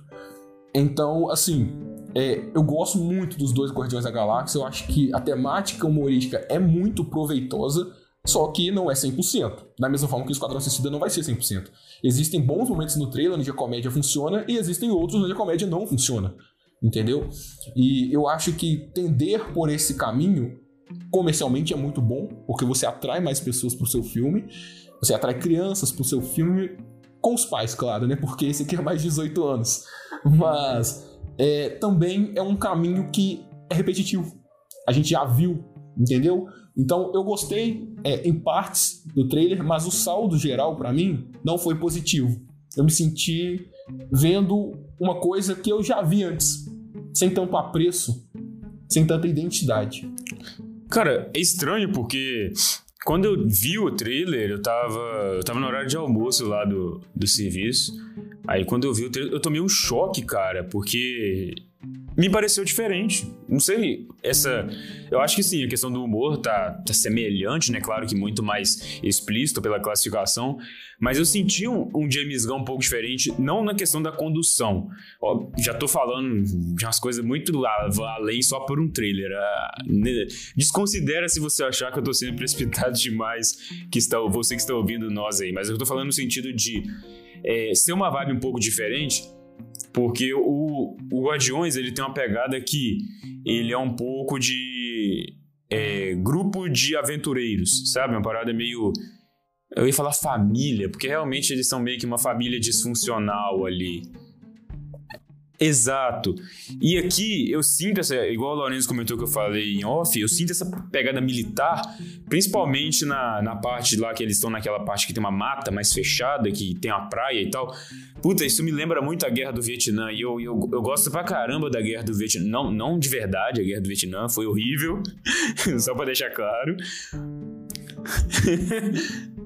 S4: Então, assim, é, eu gosto muito dos dois Guardiões da Galáxia. Eu acho que a temática humorística é muito proveitosa, só que não é 100%. Da mesma forma que o Esquadrão Suicida não vai ser 100%. Existem bons momentos no trailer onde a comédia funciona e existem outros onde a comédia não funciona. Entendeu? E eu acho que tender por esse caminho comercialmente é muito bom, porque você atrai mais pessoas pro seu filme, você atrai crianças pro seu filme, com os pais, claro, né? Porque esse aqui é mais de 18 anos. Mas é, também é um caminho que é repetitivo. A gente já viu, entendeu? Então eu gostei é, em partes do trailer, mas o saldo geral pra mim não foi positivo. Eu me senti vendo uma coisa que eu já vi antes, sem tanto apreço, sem tanta identidade.
S3: Cara, é estranho porque quando eu vi o trailer, eu tava, eu tava no horário de almoço lá do, do serviço. Aí quando eu vi o trailer, eu tomei um choque, cara, porque me pareceu diferente. Não sei, essa. Eu acho que sim, a questão do humor tá, tá semelhante, né? Claro que muito mais explícito pela classificação. Mas eu senti um, um James Gunn um pouco diferente, não na questão da condução. Ó, já tô falando de umas coisas muito além só por um trailer. Ah, né? Desconsidera se você achar que eu tô sendo precipitado demais, que está, você que está ouvindo nós aí. Mas eu tô falando no sentido de é, ser uma vibe um pouco diferente. Porque o, o Guardiões ele tem uma pegada que ele é um pouco de é, grupo de aventureiros, sabe? Uma parada meio. Eu ia falar família, porque realmente eles são meio que uma família disfuncional ali. Exato. E aqui eu sinto essa, igual o Lourenço comentou que eu falei em off, eu sinto essa pegada militar, principalmente na, na parte lá que eles estão naquela parte que tem uma mata mais fechada, que tem uma praia e tal. Puta, isso me lembra muito a guerra do Vietnã. E eu, eu, eu gosto pra caramba da guerra do Vietnã. Não, não de verdade, a guerra do Vietnã foi horrível. Só pra deixar claro.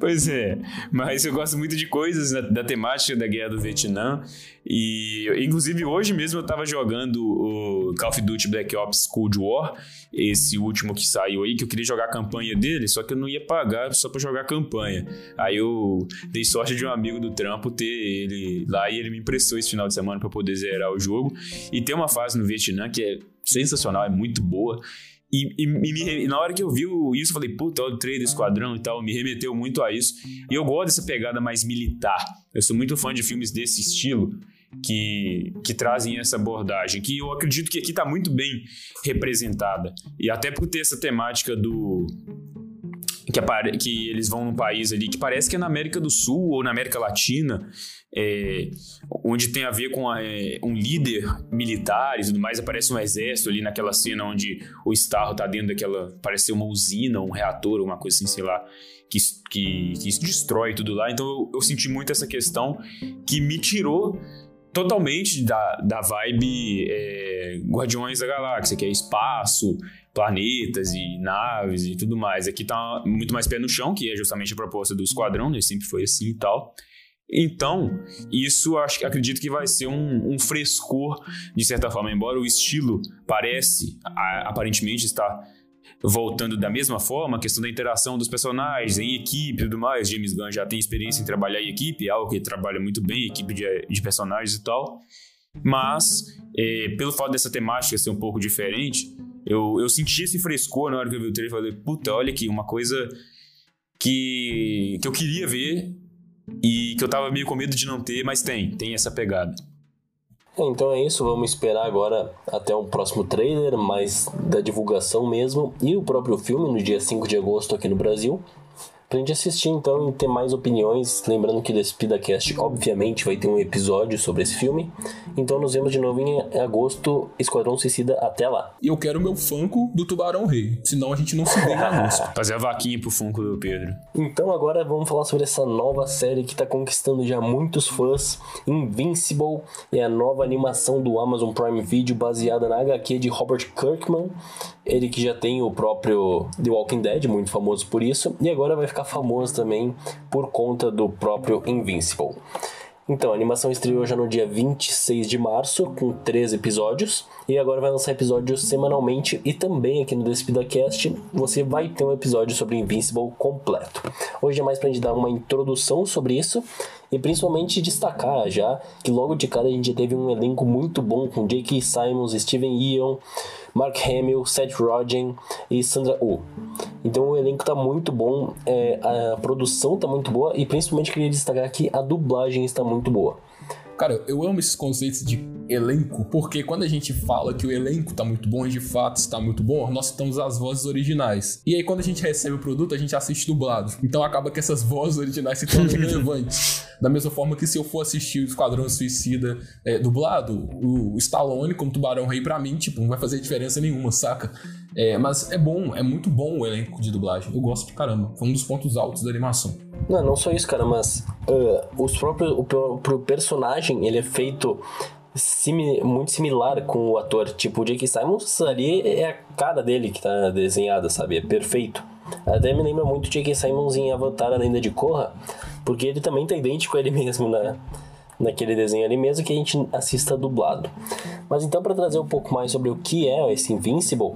S3: Pois é, mas eu gosto muito de coisas da, da, temática da guerra do Vietnã. E, inclusive, hoje mesmo eu tava jogando o Call of Duty Black Ops Cold War, esse último que saiu aí, que eu queria jogar a campanha dele, só que eu não ia pagar só pra jogar a campanha. Aí eu dei sorte de um amigo do trampo ter ele lá e ele me emprestou esse final de semana para poder zerar o jogo. E tem uma fase no Vietnã que é sensacional, é muito boa. E, e, e, na hora que eu vi isso, eu falei, puta, olha o trailer do Esquadrão e tal, me remeteu muito a isso. E eu gosto dessa pegada mais militar. Eu sou muito fã de filmes desse estilo que, que trazem essa abordagem, que eu acredito que aqui está muito bem representada. E até por ter essa temática do. Que, que eles vão num país ali que parece que é na América do Sul ou na América Latina, é, onde tem a ver com a, é, um líder militar e tudo mais. Aparece um exército ali naquela cena onde o Starro tá dentro daquela. parece ser uma usina, um reator, uma coisa assim, sei lá. Que, que, que destrói tudo lá. Então eu, eu senti muito essa questão que me tirou totalmente da, da vibe é, Guardiões da Galáxia, que é espaço, planetas e naves e tudo mais. Aqui tá muito mais pé no chão, que é justamente a proposta do Esquadrão, né? Sempre foi assim e tal. Então, isso acho, acredito que vai ser um, um, frescor, de certa forma, embora o estilo parece, a, aparentemente, estar voltando da mesma forma, a questão da interação dos personagens em equipe e tudo mais. James Gunn já tem experiência em trabalhar em equipe, é algo que trabalha muito bem, equipe de, de personagens e tal. Mas, é, pelo fato dessa temática ser um pouco diferente, eu, eu senti esse frescor na hora que eu vi o trailer falei, puta, olha aqui, uma coisa que, que eu queria ver e que eu tava meio com medo de não ter, mas tem, tem essa pegada.
S2: Então é isso, vamos esperar agora até o próximo trailer, mais da divulgação mesmo, e o próprio filme no dia 5 de agosto aqui no Brasil pra gente assistir então e ter mais opiniões. Lembrando que desse PidaCast, obviamente, vai ter um episódio sobre esse filme. Então nos vemos de novo em agosto, Esquadrão Suicida. Até lá.
S4: E eu quero meu Funko do Tubarão Rei, senão a gente não se vê na música.
S3: Fazer a vaquinha pro Funko do Pedro.
S2: Então agora vamos falar sobre essa nova série que tá conquistando já muitos fãs, Invincible, é a nova animação do Amazon Prime Video baseada na HQ de Robert Kirkman. Ele que já tem o próprio The Walking Dead, muito famoso por isso, e agora vai ficar famoso também por conta do próprio Invincible. Então, a animação estreou já no dia 26 de março, com três episódios, e agora vai lançar episódios semanalmente, e também aqui no DespidaCast você vai ter um episódio sobre Invincible completo. Hoje é mais pra gente dar uma introdução sobre isso, e principalmente destacar já que logo de cara a gente já teve um elenco muito bom com J.K. Simons, Steven Yeun, Mark Hamill, Seth Rogen e Sandra Oh. Então o elenco tá muito bom, é, a produção tá muito boa e principalmente queria destacar que a dublagem está muito boa.
S4: Cara, eu amo esses conceitos de elenco, porque quando a gente fala que o elenco tá muito bom e de fato está muito bom, nós citamos as vozes originais. E aí quando a gente recebe o produto, a gente assiste dublado. Então acaba que essas vozes originais se tornam relevantes. Da mesma forma que se eu for assistir o Esquadrão Suicida é, dublado, o Stallone como Tubarão Rei pra mim, tipo, não vai fazer diferença nenhuma, saca? É, mas é bom, é muito bom o elenco de dublagem. Eu gosto pra caramba. Foi um dos pontos altos da animação.
S2: Não, não só isso, cara, mas uh, os próprios, o próprio personagem, ele é feito simi, muito similar com o ator. Tipo, o Jake Simons ali é a cara dele que tá desenhada, sabe? É perfeito. Até me lembra muito o Jake Simons em Avatar, a lenda de Korra, porque ele também tá idêntico a ele mesmo na, naquele desenho ali, mesmo que a gente assista dublado. Mas então, para trazer um pouco mais sobre o que é esse Invincible,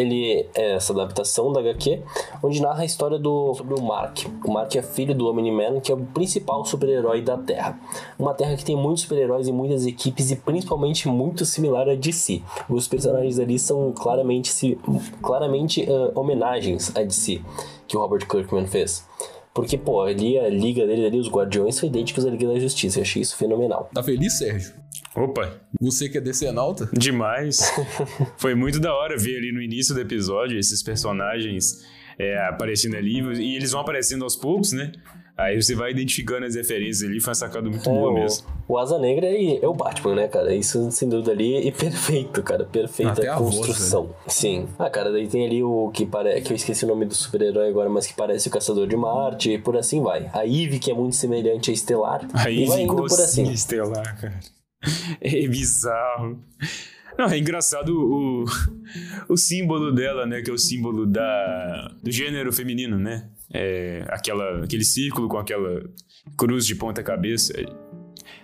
S2: ele é essa adaptação da HQ, onde narra a história do, sobre o Mark. O Mark é filho do Omni-Man, que é o principal super-herói da Terra. Uma Terra que tem muitos super-heróis e muitas equipes, e principalmente muito similar a DC. Os personagens ali são claramente, claramente uh, homenagens a DC, que o Robert Kirkman fez. Porque, pô, ali a liga dele ali, os Guardiões, são idênticos à Liga da Justiça. Eu achei isso fenomenal.
S4: Tá feliz, Sérgio?
S3: Opa!
S4: Você que é decenalta?
S3: Demais! Foi muito da hora ver ali no início do episódio esses personagens é, aparecendo ali e eles vão aparecendo aos poucos, né? Aí você vai identificando as referências ali, foi uma sacada muito é, boa mesmo.
S2: O Asa Negra é, é o Batman, né, cara? Isso sem dúvida ali é perfeito, cara. Perfeita Até construção. Voz, Sim. Ah, cara, daí tem ali o que parece. que eu esqueci o nome do super-herói agora, mas que parece o Caçador de Marte, e por assim vai. A Eve, que é muito semelhante a Estelar.
S3: A Eve vai indo por assim. Estelar, cara. É bizarro. Não, é engraçado o, o símbolo dela, né? Que é o símbolo da, do gênero feminino, né? é, aquela, aquele círculo com aquela cruz de ponta cabeça.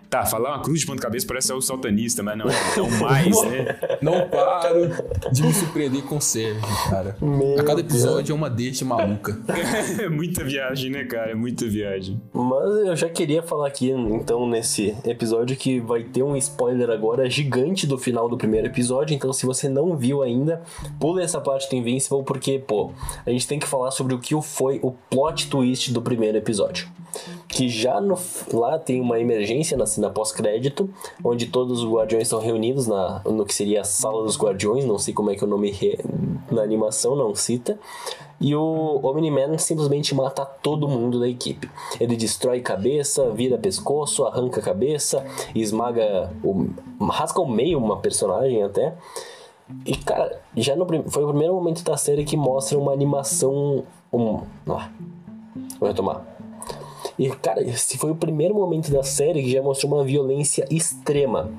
S3: Tá, falar uma cruz de ponta cabeça parece ser o saltanista, mas não, é o mais, né?
S4: Não paro de me surpreender com o Sérgio, cara.
S2: Meu
S4: a cada episódio é uma deixa maluca.
S3: É muita viagem, né, cara? É muita viagem.
S2: Mas eu já queria falar aqui, então, nesse episódio que vai ter um spoiler agora gigante do final do primeiro episódio. Então, se você não viu ainda, pula essa parte do Invincible, porque, pô, a gente tem que falar sobre o que foi o plot twist do primeiro episódio. Que já no, lá tem uma emergência na cena pós-crédito, onde todos os guardiões estão reunidos na, no que seria a sala dos guardiões, não sei como é que o nome re, na animação não cita. E o Omni-Man simplesmente mata todo mundo da equipe. Ele destrói cabeça, vira pescoço, arranca cabeça, esmaga, o, rasga o meio uma personagem até. E cara, já no foi o primeiro momento da série que mostra uma animação. Um, ah, vou retomar. E, cara, esse foi o primeiro momento da série que já mostrou uma violência extrema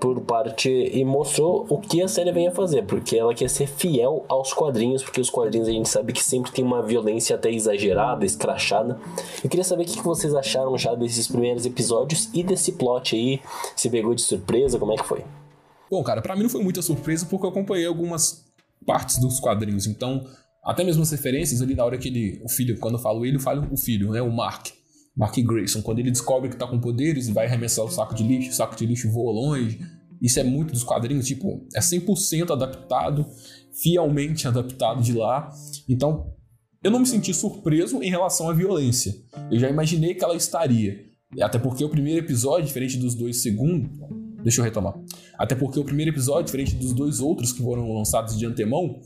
S2: por parte e mostrou o que a série vem a fazer, porque ela quer ser fiel aos quadrinhos, porque os quadrinhos a gente sabe que sempre tem uma violência até exagerada, escrachada. Eu queria saber o que vocês acharam já desses primeiros episódios e desse plot aí, se pegou de surpresa, como é que foi?
S4: Bom, cara, para mim não foi muita surpresa porque eu acompanhei algumas partes dos quadrinhos, então até mesmo as referências ali na hora que ele, o filho, quando eu falo ele, eu falo o filho, né, o Mark. Mark Grayson, quando ele descobre que tá com poderes e vai arremessar o saco de lixo, o saco de lixo voa longe. Isso é muito dos quadrinhos, tipo, é 100% adaptado, fielmente adaptado de lá. Então, eu não me senti surpreso em relação à violência. Eu já imaginei que ela estaria. Até porque o primeiro episódio, diferente dos dois segundos. Deixa eu retomar. Até porque o primeiro episódio, diferente dos dois outros que foram lançados de antemão,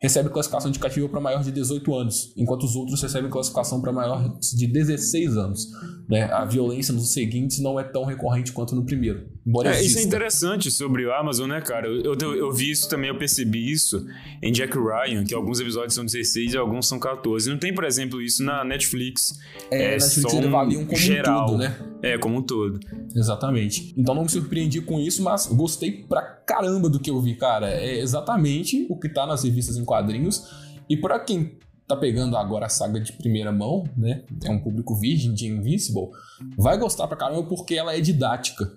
S4: recebe classificação indicativa para maior de 18 anos, enquanto os outros recebem classificação para maior de 16 anos. Né? A violência nos seguintes não é tão recorrente quanto no primeiro.
S3: É, isso é interessante sobre o Amazon, né, cara? Eu, eu, eu, vi isso também, eu percebi isso em Jack Ryan, que alguns episódios são 16 e alguns são 14. Não tem, por exemplo, isso na Netflix.
S4: É, é Netflix eles avaliam como geral. um todo, né?
S3: É, como um todo.
S4: Exatamente. Então não me surpreendi com isso, mas gostei pra caramba do que eu vi, cara. É exatamente o que tá nas revistas em quadrinhos. E para quem tá pegando agora a saga de primeira mão, né? É um público virgem de Invincible, vai gostar pra caramba porque ela é didática.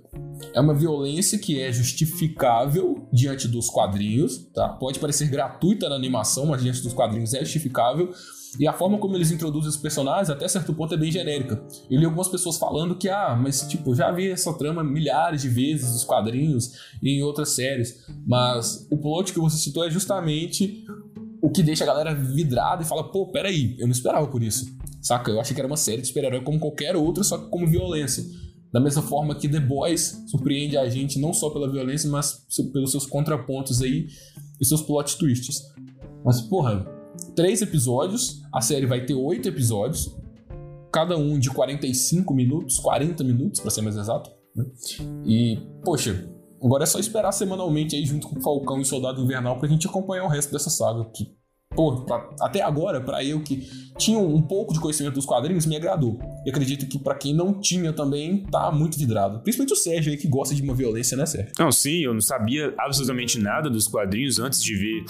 S4: É uma violência que é justificável diante dos quadrinhos, tá? Pode parecer gratuita na animação, mas diante dos quadrinhos é justificável. E a forma como eles introduzem os personagens, até certo ponto, é bem genérica. Eu li algumas pessoas falando que, ah, mas tipo, já vi essa trama milhares de vezes nos quadrinhos e em outras séries. Mas o plot que você citou é justamente o que deixa a galera vidrada e fala, pô, peraí, eu não esperava por isso. Saca? Eu achei que era uma série de super-herói como qualquer outra, só que como violência. Da mesma forma que The Boys surpreende a gente não só pela violência, mas pelos seus contrapontos aí e seus plot twists. Mas, porra, três episódios, a série vai ter oito episódios, cada um de 45 minutos, 40 minutos, para ser mais exato. Né? E, poxa, agora é só esperar semanalmente aí junto com o Falcão e o Soldado Invernal pra gente acompanhar o resto dessa saga. Que, pô, pra, até agora, para eu que tinha um pouco de conhecimento dos quadrinhos, me agradou. E acredito que para quem não tinha também, tá muito vidrado. Principalmente o Sérgio aí, que gosta de uma violência, né, Sérgio?
S3: Não, sim, eu não sabia absolutamente nada dos quadrinhos antes de ver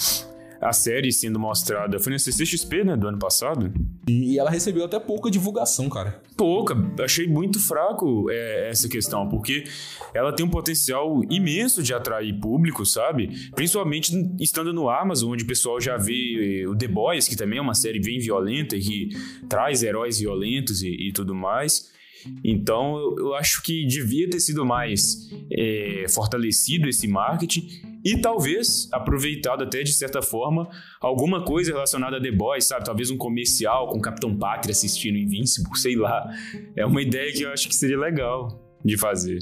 S3: a série sendo mostrada foi na CCXP, né, do ano passado.
S4: E ela recebeu até pouca divulgação, cara.
S3: Pouca, achei muito fraco é, essa questão, porque ela tem um potencial imenso de atrair público, sabe? Principalmente estando no Amazon, onde o pessoal já vê eh, o The Boys, que também é uma série bem violenta, que traz heróis violentos e, e tudo mais. Então, eu, acho que devia ter sido mais é, fortalecido esse marketing e talvez aproveitado até de certa forma alguma coisa relacionada a The Boys, sabe? Talvez um comercial com o Capitão Pátria assistindo Invincible, sei lá. É uma ideia que eu acho que seria legal de fazer.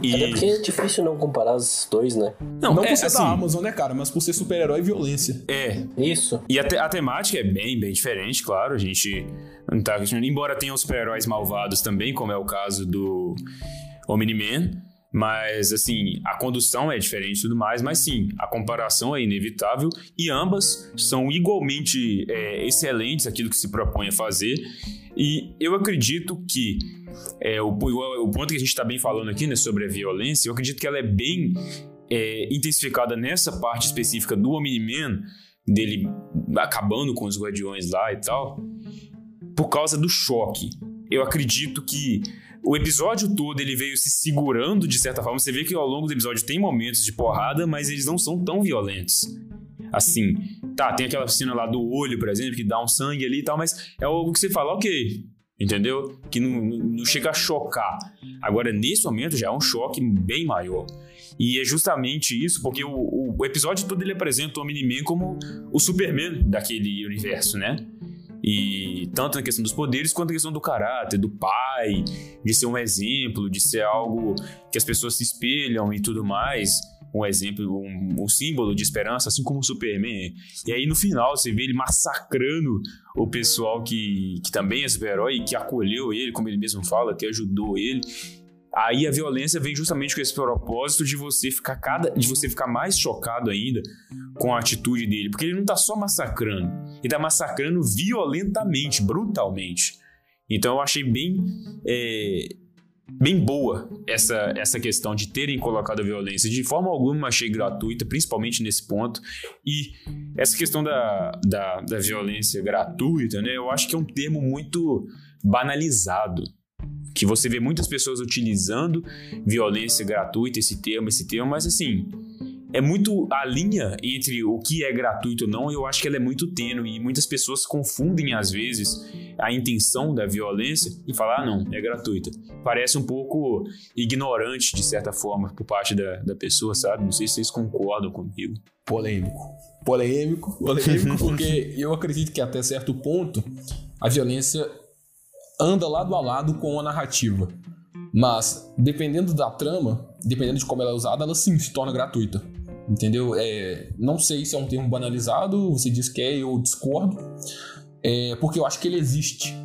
S2: E... Até porque é difícil não comparar os dois, né?
S4: Não, não é, por ser assim, da Amazon, né, cara? Mas por ser super-herói e violência.
S3: É.
S2: Isso.
S3: E a, te a, temática é bem, bem diferente, claro. A gente não tá... Embora tenha os super-heróis malvados também, como é o caso do Omni-Man mas, assim, a condução é diferente e tudo mais, mas sim, a comparação é inevitável e ambas são igualmente é, excelentes aquilo que se propõe a fazer. E eu acredito que é, o, o, ponto que a gente está bem falando aqui né, sobre a violência, eu acredito que ela é bem é, intensificada nessa parte específica do Omni-Man, dele acabando com os guardiões lá e tal. por causa do choque. Eu acredito que o episódio todo ele veio se segurando de certa forma. Você vê que ao longo do episódio tem momentos de porrada, mas eles não são tão violentos. Assim, tá, tem aquela cena lá do olho, por exemplo, que dá um sangue ali e tal, mas é algo que você fala, ok, entendeu? Que não, não chega a chocar. Agora, nesse momento, já é um choque bem maior. E é justamente isso, porque o, o episódio todo ele apresenta o Omni-Man como o Superman daquele universo, né? E tanto na questão dos poderes quanto na questão do caráter, do pai, de ser um exemplo, de ser algo que as pessoas se espelham e tudo mais. Um exemplo, um, um símbolo de esperança, assim como o Superman. E aí no final você vê ele massacrando o pessoal que, que também é super-herói que acolheu ele, como ele mesmo fala, que ajudou ele. Aí a violência vem justamente com esse propósito de você ficar cada, de você ficar mais chocado ainda com a atitude dele, porque ele não tá só massacrando, ele tá massacrando violentamente, brutalmente. Então eu achei bem é, bem boa essa, essa questão de terem colocado a violência. De forma alguma achei gratuita, principalmente nesse ponto. E essa questão da, da, da violência gratuita, né? Eu acho que é um termo muito banalizado que você vê muitas pessoas utilizando violência gratuita, esse termo, esse termo, mas assim, é muito a linha entre o que é gratuito ou não, eu acho que ela é muito tênue e muitas pessoas confundem às vezes a intenção da violência e falar, ah, não, é gratuita. Parece um pouco ignorante de certa forma por parte da, da pessoa, sabe? Não sei se vocês concordam comigo.
S4: Polêmico. Polêmico, polêmico, porque eu acredito que até certo ponto a violência anda lado a lado com a narrativa. Mas, dependendo da trama, dependendo de como ela é usada, ela sim se torna gratuita. Entendeu? É, não sei se é um termo banalizado, você diz que é, eu discordo. É, porque eu acho que ele existe.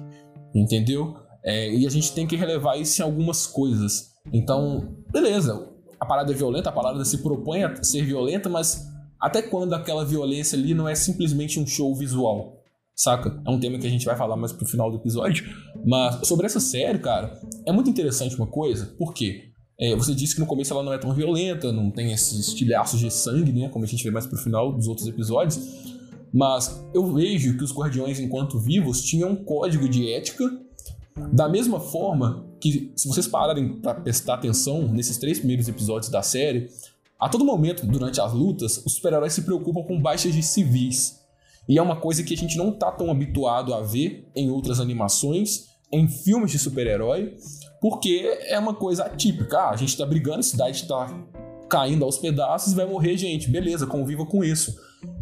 S4: Entendeu? É, e a gente tem que relevar isso em algumas coisas. Então, beleza, a parada é violenta, a parada se propõe a ser violenta, mas até quando aquela violência ali não é simplesmente um show visual? Saca? É um tema que a gente vai falar mais pro final do episódio. Mas sobre essa série, cara, é muito interessante uma coisa, por quê? É, você disse que no começo ela não é tão violenta, não tem esses estilhaços de sangue, né? Como a gente vê mais pro final dos outros episódios. Mas eu vejo que os Guardiões, enquanto vivos, tinham um código de ética. Da mesma forma que, se vocês pararem para prestar atenção nesses três primeiros episódios da série, a todo momento, durante as lutas, os super-heróis se preocupam com baixas de civis. E é uma coisa que a gente não tá tão habituado a ver em outras animações, em filmes de super-herói, porque é uma coisa atípica. Ah, a gente tá brigando, a cidade tá caindo aos pedaços, vai morrer gente. Beleza, conviva com isso.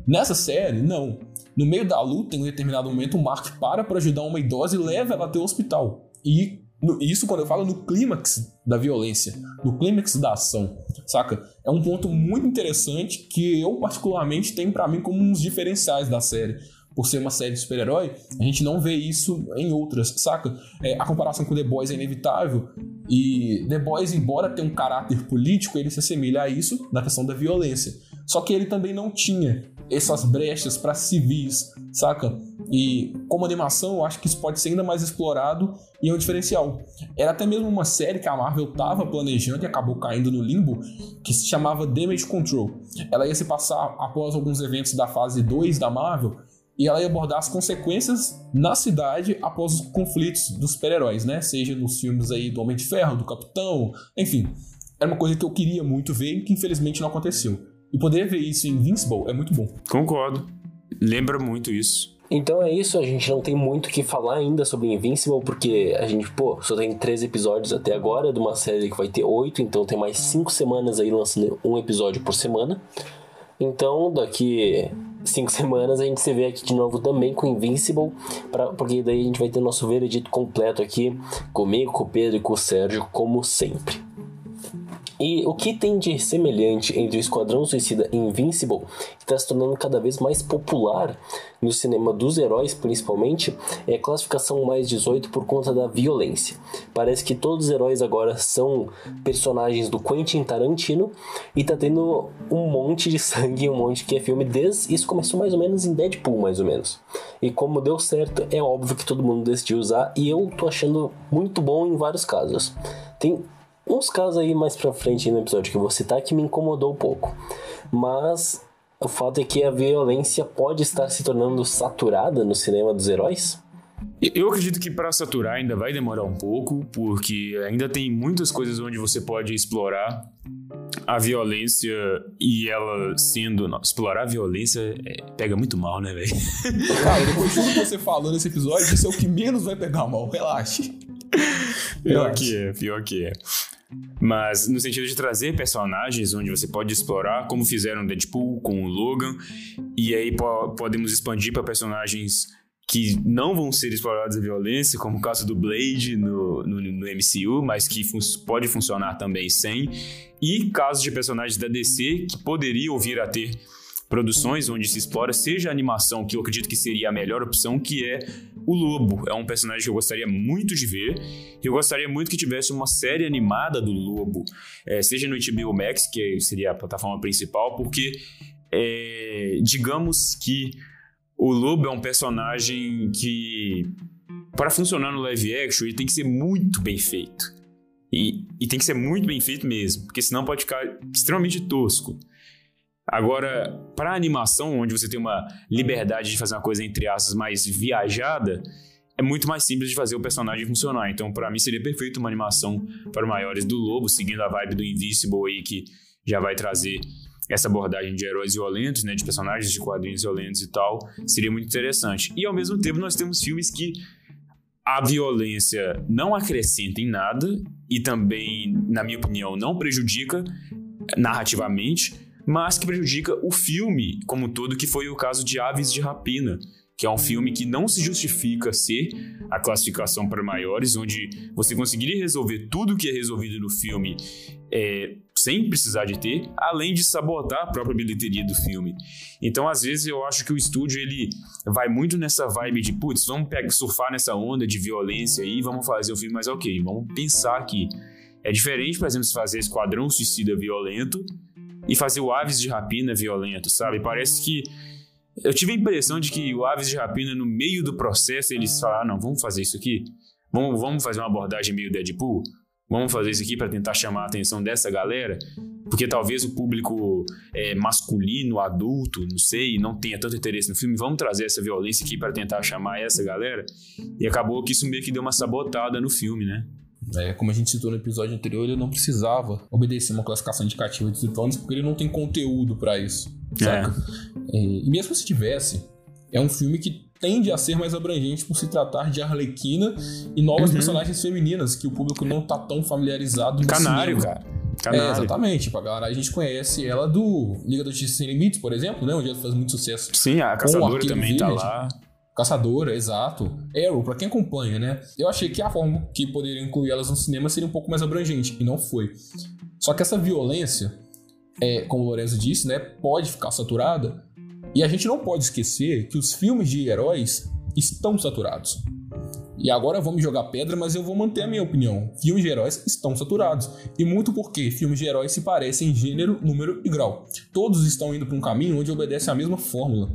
S4: Nessa série, não. No meio da luta, em um determinado momento, o Mark para para ajudar uma idosa e leva ela até o hospital. E isso quando eu falo no clímax da violência, no clímax da ação, saca? É um ponto muito interessante que eu particularmente tenho para mim como uns diferenciais da série. Por ser uma série de super-herói, a gente não vê isso em outras, saca? É, a comparação com The Boys é inevitável. E The Boys, embora tenha um caráter político, ele se assemelha a isso na questão da violência. Só que ele também não tinha essas brechas para civis, saca? E como animação, eu acho que isso pode ser ainda mais explorado e é um diferencial. Era até mesmo uma série que a Marvel estava planejando e acabou caindo no limbo, que se chamava Damage Control. Ela ia se passar após alguns eventos da fase 2 da Marvel e ela ia abordar as consequências na cidade após os conflitos dos super-heróis, né? Seja nos filmes aí do Homem de Ferro, do Capitão, enfim. Era uma coisa que eu queria muito ver e que infelizmente não aconteceu. E poder ver isso em Invincible é muito bom.
S3: Concordo. Lembra muito isso.
S2: Então é isso, a gente não tem muito o que falar ainda sobre Invincible, porque a gente, pô, só tem três episódios até agora, de uma série que vai ter oito, então tem mais cinco semanas aí lançando um episódio por semana. Então, daqui cinco semanas a gente se vê aqui de novo também com Invincible, pra, porque daí a gente vai ter nosso veredito completo aqui, comigo, com o Pedro e com o Sérgio, como sempre. E o que tem de semelhante entre o Esquadrão Suicida e Invincible, que está se tornando cada vez mais popular no cinema dos heróis, principalmente, é a classificação mais 18 por conta da violência. Parece que todos os heróis agora são personagens do Quentin Tarantino e tá tendo um monte de sangue, um monte que é filme desde isso começou mais ou menos em Deadpool, mais ou menos. E como deu certo, é óbvio que todo mundo decidiu usar e eu tô achando muito bom em vários casos. Tem uns casos aí mais pra frente no episódio que eu vou citar que me incomodou um pouco. Mas o fato é que a violência pode estar se tornando saturada no cinema dos heróis.
S3: Eu acredito que para saturar ainda vai demorar um pouco, porque ainda tem muitas coisas onde você pode explorar a violência e ela sendo. Não, explorar a violência é, pega muito mal, né, velho?
S4: Cara, depois de tudo que você falou nesse episódio, isso é o que menos vai pegar mal. Relaxe.
S3: Pior que é, pior que é. Mas no sentido de trazer personagens onde você pode explorar, como fizeram Deadpool com o Logan, e aí po- podemos expandir para personagens que não vão ser explorados a violência, como o caso do Blade no, no, no MCU, mas que fun pode funcionar também sem, e casos de personagens da DC que poderiam vir a ter produções onde se explora, seja a animação, que eu acredito que seria a melhor opção, que é o Lobo. É um personagem que eu gostaria muito de ver. Eu gostaria muito que tivesse uma série animada do Lobo, eh, seja no HBO Max, que seria a plataforma principal, porque eh, digamos que o Lobo é um personagem que, para funcionar no live action, ele tem que ser muito bem feito. E, e tem que ser muito bem feito mesmo, porque senão pode ficar extremamente tosco. Agora, para animação, onde você tem uma liberdade de fazer uma coisa entre aspas mais viajada, é muito mais simples de fazer o personagem funcionar. Então, para mim, seria perfeito uma animação para maiores do Lobo, seguindo a vibe do Invincible aí, que já vai trazer essa abordagem de heróis violentos, né, de personagens de quadrinhos violentos e tal, seria muito interessante. E ao mesmo tempo, nós temos filmes que a violência não acrescenta em nada e também, na minha opinião, não prejudica narrativamente, mas que prejudica o filme como um todo, que foi o caso de Aves de Rapina, que é um filme que não se justifica ser a classificação para maiores, onde você conseguiria resolver tudo que é resolvido no filme é, sem precisar de ter, além de sabotar a própria bilheteria do filme. Então, às vezes, eu acho que o estúdio ele vai muito nessa vibe de, putz, vamos pegar, surfar nessa onda de violência aí, vamos fazer o filme mais ok, vamos pensar aqui. É diferente, por exemplo, se fazer Esquadrão Suicida violento e fazer o Aves de Rapina violento, sabe? Parece que eu tive a impressão de que o Aves de Rapina, no meio do processo, eles falaram: ah, não, vamos fazer isso aqui? Vamos, vamos fazer uma abordagem meio Deadpool? Vamos fazer isso aqui para tentar chamar a atenção dessa galera? Porque talvez o público é, masculino, adulto, não sei, não tenha tanto interesse no filme. Vamos trazer essa violência aqui para tentar chamar essa galera? E acabou que isso meio que deu uma sabotada no filme, né?
S4: É, como a gente citou no episódio anterior, ele não precisava obedecer uma classificação indicativa de 18 anos porque ele não tem conteúdo pra isso, saca? É, e mesmo se tivesse, é um filme que tende a ser mais abrangente por se tratar de Arlequina e novas personagens femininas que o público não tá tão familiarizado no
S3: Canário,
S4: cinema.
S3: cara.
S4: É,
S3: Canário.
S4: exatamente. Pra galera, a gente conhece ela do Liga da Justiça Sem Limites, por exemplo, né? Onde ela faz muito sucesso.
S3: Sim, a caçadora também tá lá.
S4: Caçadora, exato. Arrow, pra quem acompanha, né? Eu achei que a forma que poderia incluir elas no cinema seria um pouco mais abrangente, e não foi. Só que essa violência, é, como o Lorenzo disse, né? Pode ficar saturada, e a gente não pode esquecer que os filmes de heróis estão saturados. E agora vamos jogar pedra, mas eu vou manter a minha opinião. Filmes de heróis estão saturados. E muito porque filmes de heróis se parecem em gênero, número e grau. Todos estão indo para um caminho onde obedece à mesma fórmula.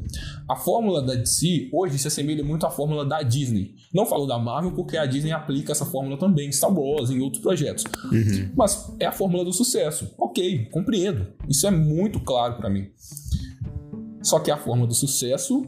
S4: A fórmula da DC hoje se assemelha muito à fórmula da Disney. Não falo da Marvel porque a Disney aplica essa fórmula também em Star Wars e em outros projetos. Mas é a fórmula do sucesso. Ok, compreendo. Isso é muito claro para mim. Só que a fórmula do sucesso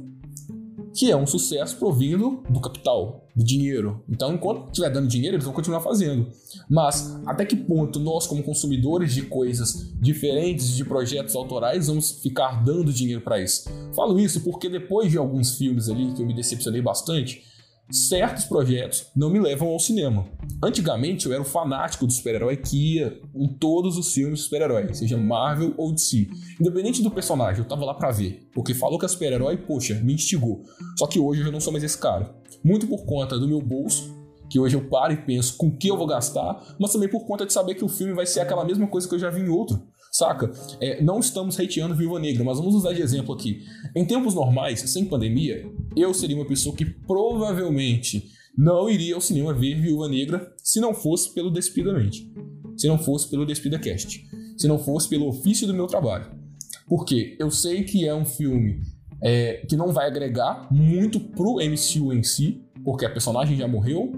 S4: que é um sucesso provindo do capital, do dinheiro. Então, enquanto estiver dando dinheiro, eles vão continuar fazendo. Mas até que ponto nós, como consumidores de coisas diferentes, de projetos autorais, vamos ficar dando dinheiro para isso? Falo isso porque depois de alguns filmes ali que eu me decepcionei bastante, certos projetos não me levam ao cinema. Antigamente eu era um fanático do super-herói que ia em todos os filmes super-herói, seja Marvel ou DC. Independente do personagem, eu tava lá pra ver. Porque falou que é super-herói, poxa, me instigou. Só que hoje eu já não sou mais esse cara. Muito por conta do meu bolso, que hoje eu paro e penso com que eu vou gastar, mas também por conta de saber que o filme vai ser aquela mesma coisa que eu já vi em outro. Saca? É, não estamos hateando Viúva Negra, mas vamos usar de exemplo aqui. Em tempos normais, sem pandemia, eu seria uma pessoa que provavelmente não iria ao cinema ver Viúva Negra se não fosse pelo Despidamente. Se não fosse pelo DespidaCast. Se não fosse pelo ofício do meu trabalho. Porque eu sei que é um filme é, que não vai agregar muito pro MCU em si, porque a personagem já morreu.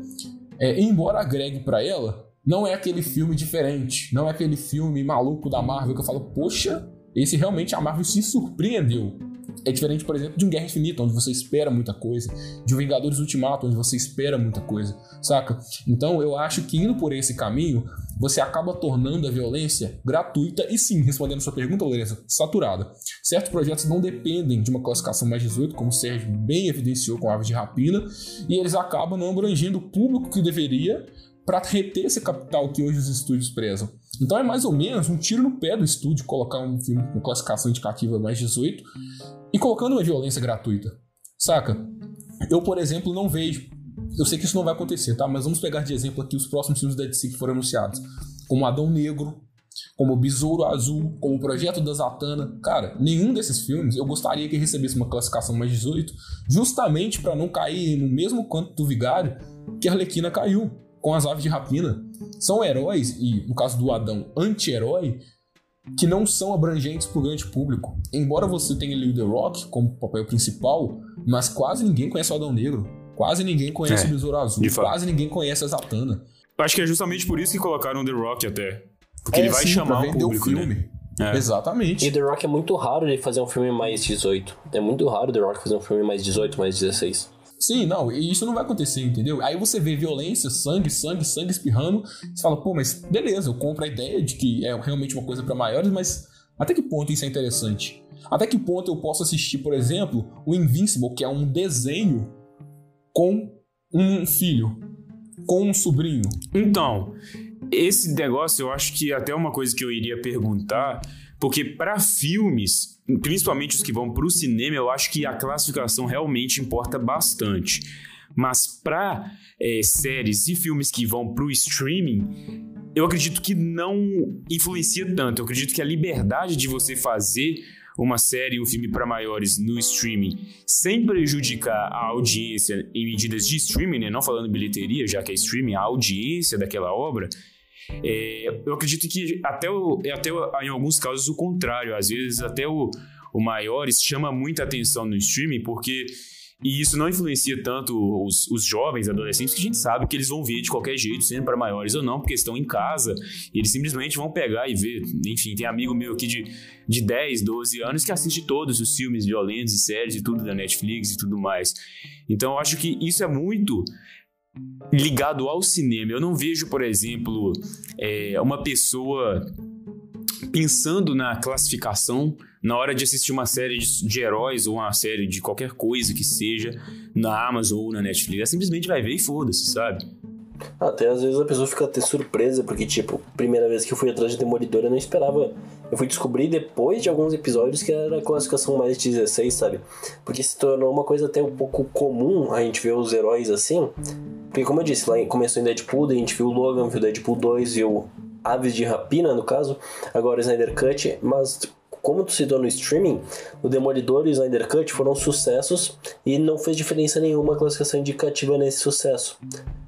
S4: É, embora agregue pra ela, não é aquele filme diferente, não é aquele filme maluco da Marvel que eu falo, poxa, esse realmente a Marvel se surpreendeu. É diferente, por exemplo, de um Guerra Infinita, onde você espera muita coisa, de um Vingadores Ultimato, onde você espera muita coisa, saca? Então eu acho que indo por esse caminho, você acaba tornando a violência gratuita e sim, respondendo a sua pergunta, Lourenço, saturada. Certos projetos não dependem de uma classificação mais 18, como o Sérgio bem evidenciou com Aves de Rapina, e eles acabam não abrangendo o público que deveria para reter esse capital que hoje os estúdios prezam. Então é mais ou menos um tiro no pé do estúdio colocar um filme com classificação indicativa mais 18 e colocando uma violência gratuita. Saca? Eu, por exemplo, não vejo. Eu sei que isso não vai acontecer, tá? Mas vamos pegar de exemplo aqui os próximos filmes da DC que foram anunciados. Como Adão Negro, como Besouro Azul, como Projeto da Zatanna. Cara, nenhum desses filmes eu gostaria que recebesse uma classificação mais 18, justamente para não cair no mesmo canto do Vigário que a Arlequina caiu com as aves de rapina. São heróis, e no caso do Adão, anti-herói, que não são abrangentes para o grande público. Embora você tenha ali o The Rock como papel principal, mas quase ninguém conhece o Adão Negro. Quase ninguém conhece
S3: É,
S4: o Besouro Azul. Quase ninguém conhece a Zatanna.
S3: Eu acho que é justamente por isso que colocaram The Rock até. Porque
S4: É,
S3: ele vai
S4: sim,
S3: chamar o
S4: vender
S3: público,
S4: filme.
S3: né? É.
S4: Exatamente.
S2: E The Rock é muito raro ele fazer um filme mais 18. É muito raro The Rock fazer um filme mais 18, mais 16.
S4: Sim, não, e isso não vai acontecer, entendeu? Aí você vê violência, sangue, sangue, sangue espirrando, você fala, pô, mas beleza, eu compro a ideia de que é realmente uma coisa para maiores, mas até que ponto isso é interessante? Até que ponto eu posso assistir, por exemplo, o Invincible, que é um desenho com um filho, com um sobrinho?
S3: Então, esse negócio eu acho que até é uma coisa que eu iria perguntar, porque para filmes, principalmente os que vão para o cinema, eu acho que a classificação realmente importa bastante. Mas para séries e filmes que vão para o streaming, eu acredito que não influencia tanto. Eu acredito que a liberdade de você fazer uma série, um filme para maiores no streaming, sem prejudicar a audiência em medidas de streaming, né? não falando bilheteria, já que é streaming, a audiência daquela obra, é, eu acredito que até, o, até o- em alguns casos o contrário, às vezes até o, o maiores chama muita atenção no streaming, porque e isso não influencia tanto os, os jovens, adolescentes, que a gente sabe que eles vão ver de qualquer jeito, sendo para maiores ou não, porque estão em casa e eles simplesmente vão pegar e ver. Enfim, tem amigo meu aqui de, de 10, 12 anos que assiste todos os filmes violentos e séries e tudo da Netflix e tudo mais. Então eu acho que isso é muito ligado ao cinema. Eu não vejo, por exemplo, é, uma pessoa pensando na classificação na hora de assistir uma série de, de heróis ou uma série de qualquer coisa que seja na Amazon ou na Netflix. Ela simplesmente vai ver e foda-se, sabe?
S2: Até às vezes a pessoa fica até surpresa, porque, tipo, primeira vez que eu fui atrás de Demolidor, eu não esperava. Eu fui descobrir depois de alguns episódios que era a classificação mais de 16, sabe? Porque se tornou uma coisa até um pouco comum a gente ver os heróis assim. Porque, como eu disse, lá começou em Deadpool, a gente viu o Logan, viu o Deadpool 2, viu Aves de Rapina, no caso, agora o Snyder Cut, mas como tu citou no streaming, o Demolidor e o Snyder Cut foram sucessos e não fez diferença nenhuma a classificação indicativa nesse sucesso.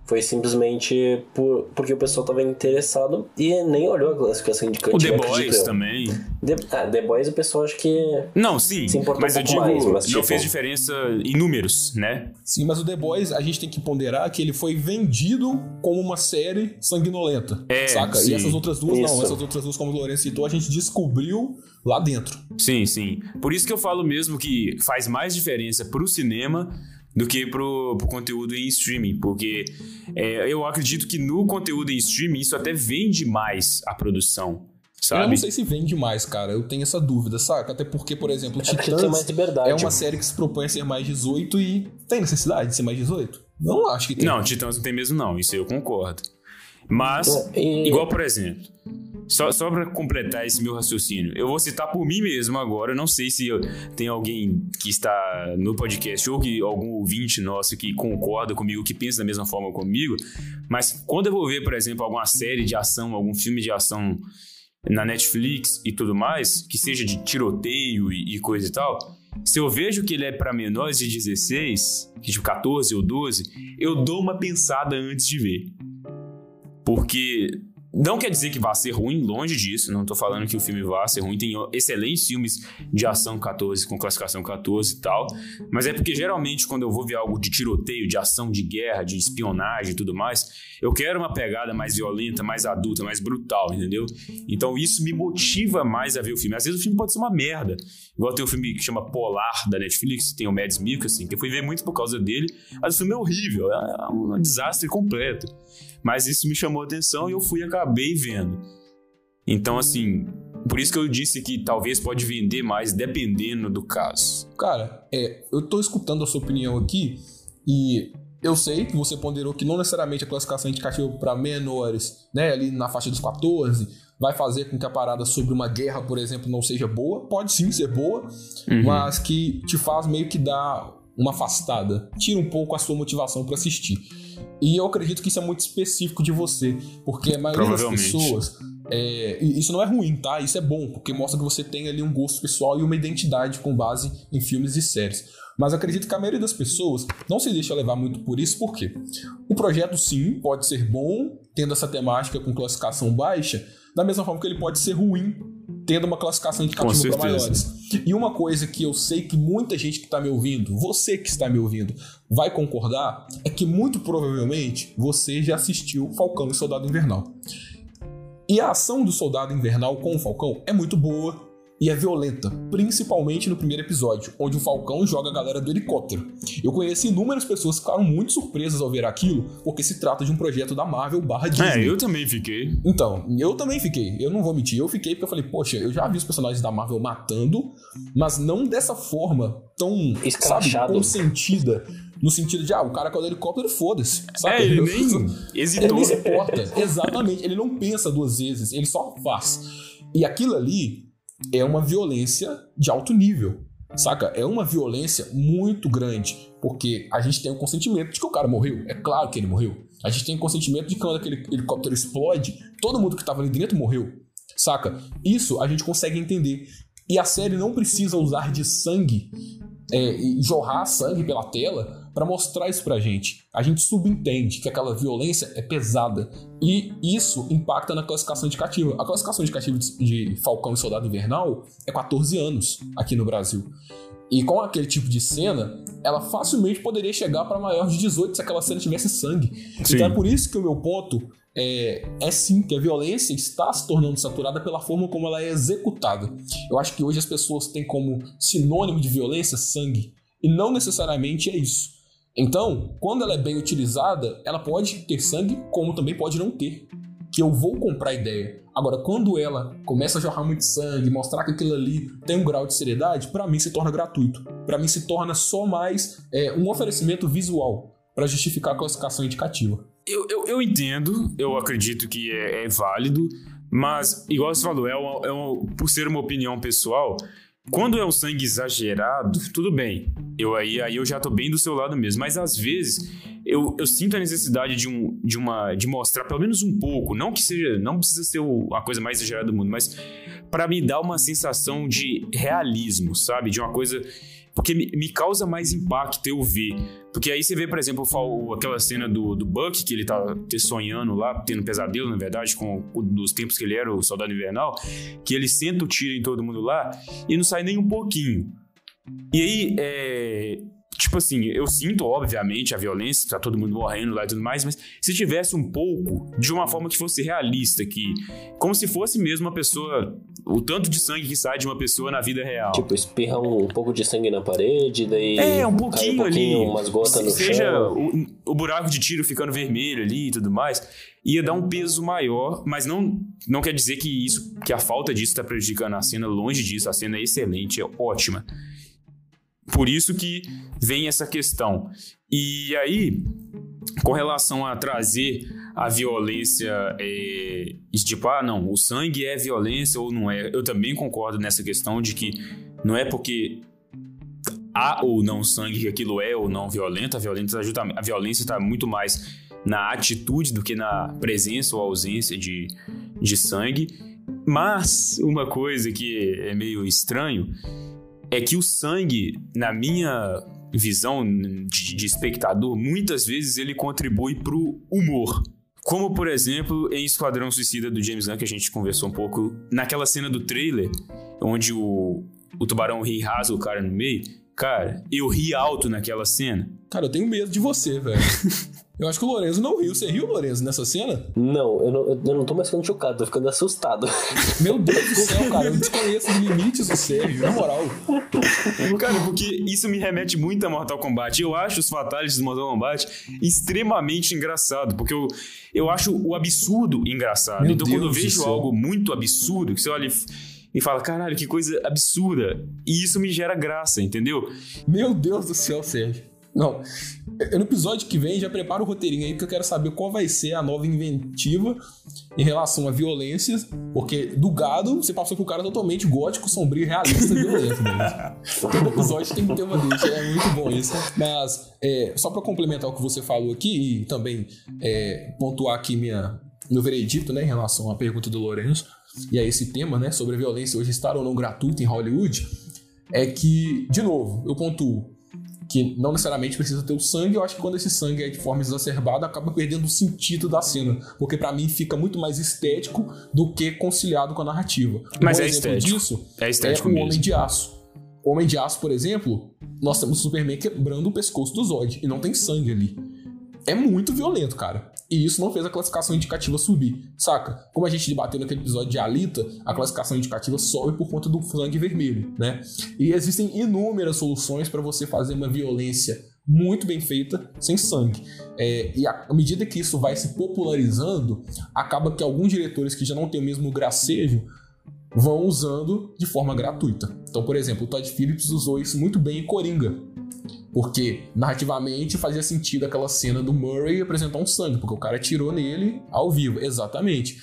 S2: Foi simplesmente por, porque o pessoal estava interessado e nem olhou a classificação
S3: O
S2: indicativa.
S3: The Boys também.
S2: The, ah, The Boys o pessoal acho que.
S3: Não, sim,
S2: Se
S3: mas
S2: um
S3: eu digo,
S2: mais, mas,
S3: não
S2: tipo-
S3: fez diferença em números, né?
S4: Sim, mas o The Boys, a gente tem que ponderar que ele foi vendido como uma série sanguinolenta.
S3: É,
S4: saca?
S3: sim.
S4: E essas outras duas,
S2: Isso.
S4: não. Essas outras duas, como o Lourenço citou, a gente descobriu lá dentro.
S3: Sim, sim. Por isso que eu falo mesmo que faz mais diferença pro cinema do que pro, pro conteúdo em streaming, porque é, eu acredito que no conteúdo em streaming isso até vende mais a produção,
S4: Eu
S3: sabe?
S4: não sei se vende mais, cara. Eu tenho essa dúvida, saca? Até porque, por exemplo,
S2: É
S4: Titãs
S2: tem mais liberdade.
S4: é uma série que se propõe a ser mais 18 e tem necessidade de ser mais 18? Não acho que tem.
S3: Não, Titãs não tem mesmo não, isso eu concordo. Mas,
S2: É, e-
S3: igual por exemplo, só, só para completar esse meu raciocínio, eu vou citar por mim mesmo agora, não sei se eu- tem alguém que está no podcast ou que algum ouvinte nosso que concorda comigo, que pensa da mesma forma comigo, mas quando eu vou ver, por exemplo, alguma série de ação, algum filme de ação na Netflix e tudo mais, que seja de tiroteio e, e coisa e tal, se eu vejo que ele é para menores de 16, que tipo 14 ou 12, eu dou uma pensada antes de ver. Porque Não quer dizer que vá ser ruim, longe disso. Não tô falando que o filme vá ser ruim. Tem excelentes filmes de ação 14, com classificação 14 e tal. Mas é porque geralmente quando eu vou ver algo de tiroteio, de ação, de guerra, de espionagem e tudo mais, eu quero uma pegada mais violenta, mais adulta, mais brutal, entendeu? Então isso me motiva mais a ver o filme. Às vezes o filme pode ser uma merda. Igual tem um filme que chama Polar, da Netflix, tem o Mads Mikkelsen, que eu fui ver muito por causa dele. Mas o filme é horrível, é um desastre completo. Mas isso me chamou a atenção e eu fui acabei vendo. Então, assim, por isso que eu disse que talvez pode vender mais dependendo do caso.
S4: Cara, é, eu tô escutando a sua opinião aqui e eu sei que você ponderou que não necessariamente a classificação indicativa para menores, né, ali na faixa dos 14, vai fazer com que a parada sobre uma guerra, por exemplo, não seja boa. Pode sim ser boa, uhum. mas que te faz meio que dar uma afastada, tira um pouco a sua motivação para assistir. E eu acredito que isso é muito específico de você, porque a maioria das pessoas. É, isso não é ruim, tá? Isso é bom, porque mostra que você tem ali um gosto pessoal e uma identidade com base em filmes e séries. Mas acredito que a maioria das pessoas não se deixa levar muito por isso, porque o projeto, sim, pode ser bom, tendo essa temática com classificação baixa, da mesma forma que ele pode ser ruim, tendo uma classificação indicativa para maiores. E uma coisa que eu sei que muita gente que está me ouvindo, você que está me ouvindo, vai concordar, é que muito provavelmente você já assistiu Falcão e Soldado Invernal. E a ação do Soldado Invernal com o Falcão é muito boa, e é violenta, principalmente no primeiro episódio, onde o Falcão joga a galera do helicóptero. Eu conheci inúmeras pessoas que ficaram muito surpresas ao ver aquilo, porque se trata de um projeto da Marvel barra Disney.
S3: É, eu também fiquei.
S4: Então, eu também fiquei. Eu não vou mentir, eu fiquei porque eu falei, poxa, eu já vi os personagens da Marvel matando, mas não dessa forma tão, sabe, consentida. No sentido de, ah, o cara caiu helicóptero, foda-se.
S3: É, ele nem hesitou.
S4: Ele nem se importa. Exatamente. Ele não pensa duas vezes, ele só faz. E aquilo ali é uma violência de alto nível. Saca? É uma violência muito grande. Porque a gente tem o consentimento de que o cara morreu. É claro que ele morreu. A gente tem o consentimento de que quando aquele helicóptero explode, todo mundo que estava ali dentro morreu. Saca? Isso a gente consegue entender. E a série não precisa usar de sangue é, jorrar sangue pela tela para mostrar isso pra gente. A gente subentende que aquela violência é pesada e isso impacta na classificação indicativa. A classificação indicativa de Falcão e Soldado Invernal é 14 anos aqui no Brasil. E com aquele tipo de cena, ela facilmente poderia chegar para maior de 18 se aquela cena tivesse sangue. Sim. Então é por isso que o meu ponto é, é, sim que a violência está se tornando saturada pela forma como ela é executada. Eu acho que hoje as pessoas têm como sinônimo de violência sangue. E não necessariamente é isso. Então, quando ela é bem utilizada, ela pode ter sangue, como também pode não ter. Que eu vou comprar a ideia. Agora, quando ela começa a jorrar muito sangue, mostrar que aquilo ali tem um grau de seriedade, para mim se torna gratuito. Para mim se torna só mais é, um oferecimento visual para justificar a classificação indicativa.
S3: Eu, eu, eu, entendo, eu acredito que é, é, válido, mas, igual você falou, é uma, é uma, por ser uma opinião pessoal, quando é um sangue exagerado, tudo bem. Eu aí, aí eu já tô bem do seu lado mesmo. Mas às vezes eu, eu sinto a necessidade de, um, de, uma, de mostrar pelo menos um pouco. Não que seja. Não precisa ser a coisa mais exagerada do mundo, mas para me dar uma sensação de realismo, sabe? De uma coisa porque me, me, causa mais impacto eu ver. Porque aí você vê, por exemplo, aquela cena do, do Buck, que ele tá sonhando lá, tendo pesadelo, na verdade, com os tempos que ele era o soldado invernal, que ele senta o tiro em todo mundo lá e não sai nem um pouquinho. E aí, é, Tipo assim, eu sinto, obviamente, a violência, tá todo mundo morrendo lá e tudo mais, mas se tivesse um pouco, de uma forma que fosse realista, que. Como se fosse mesmo uma pessoa. O tanto de sangue que sai de uma pessoa na vida real.
S2: Tipo, espirra um, um pouco de sangue na parede, daí.
S3: É, um pouquinho, um pouquinho ali.
S2: Umas gotas no
S3: seja
S2: chão.
S3: O, o buraco de tiro ficando vermelho ali e tudo mais ia dar um peso maior, mas não, não quer dizer que isso, que a falta disso está prejudicando a cena, longe disso, a cena é excelente, é ótima. Por isso que vem essa questão. E aí, com relação a trazer a violência, é, tipo, ah, não, o sangue é violência ou não é, eu também concordo nessa questão de que não é porque há ou não sangue que aquilo é ou não violento, a violência a violência está muito mais na atitude do que na presença ou ausência de, de sangue. Mas uma coisa que é meio estranho é que o sangue, na minha visão de, de espectador, muitas vezes ele contribui pro humor. Como, por exemplo, em Esquadrão Suicida do James Gunn, que a gente conversou um pouco, naquela cena do trailer, onde o, o tubarão ri rasga o cara no meio. Cara, eu ri alto naquela cena.
S4: Cara, eu tenho medo de você, velho. Eu acho que o Lorenzo não riu. Você riu, Lorenzo, nessa cena?
S2: Não, eu não, eu não tô mais ficando chocado, tô ficando assustado.
S4: Meu Deus do céu, cara. Eu desconheço os limites do Sérgio, na moral.
S3: Cara, porque isso me remete muito a Mortal Kombat. Eu acho os fatalities do Mortal Kombat extremamente engraçado, porque eu, eu acho o absurdo engraçado.
S4: Meu
S3: então, quando eu
S4: Deus
S3: vejo algo muito absurdo, que você olha e e fala, caralho, que coisa absurda. E isso me gera graça, entendeu?
S4: Meu Deus do céu, Sérgio. Não. No episódio que vem, já prepara o roteirinho aí, porque eu quero saber qual vai ser a nova inventiva em relação a violências. Porque do gado, você passou pro cara totalmente gótico, sombrio, realista, violento. Né? Todo episódio tem um tema desse, é muito bom isso. Mas, é, só pra complementar o que você falou aqui e também é, pontuar aqui minha, meu veredito né, em relação à pergunta do Lourenço e a esse tema, né, sobre a violência hoje estar ou não gratuita em Hollywood, é que, de novo, eu pontuo que não necessariamente precisa ter o sangue, eu acho que quando esse sangue é de forma exacerbada, acaba perdendo o sentido da cena, porque pra mim fica muito mais estético do que conciliado com a narrativa.
S3: Mas
S4: um
S3: é
S4: exemplo
S3: estético.
S4: disso
S3: É estético
S4: é o
S3: mesmo.
S4: Homem de Aço. O Homem de Aço, por exemplo, nós temos o Superman quebrando o pescoço do Zod e não tem sangue ali. É muito violento, cara. E isso não fez a classificação indicativa subir, saca? Como a gente debateu naquele episódio de Alita, a classificação indicativa sobe por conta do sangue vermelho, né? E existem inúmeras soluções para você fazer uma violência muito bem feita sem sangue. É, e à medida que isso vai se popularizando, acaba que alguns diretores que já não têm o mesmo gracejo vão usando de forma gratuita. Então, por exemplo, o Todd Phillips usou isso muito bem em Coringa. Porque narrativamente fazia sentido aquela cena do Murray apresentar um sangue, porque o cara atirou nele ao vivo, exatamente.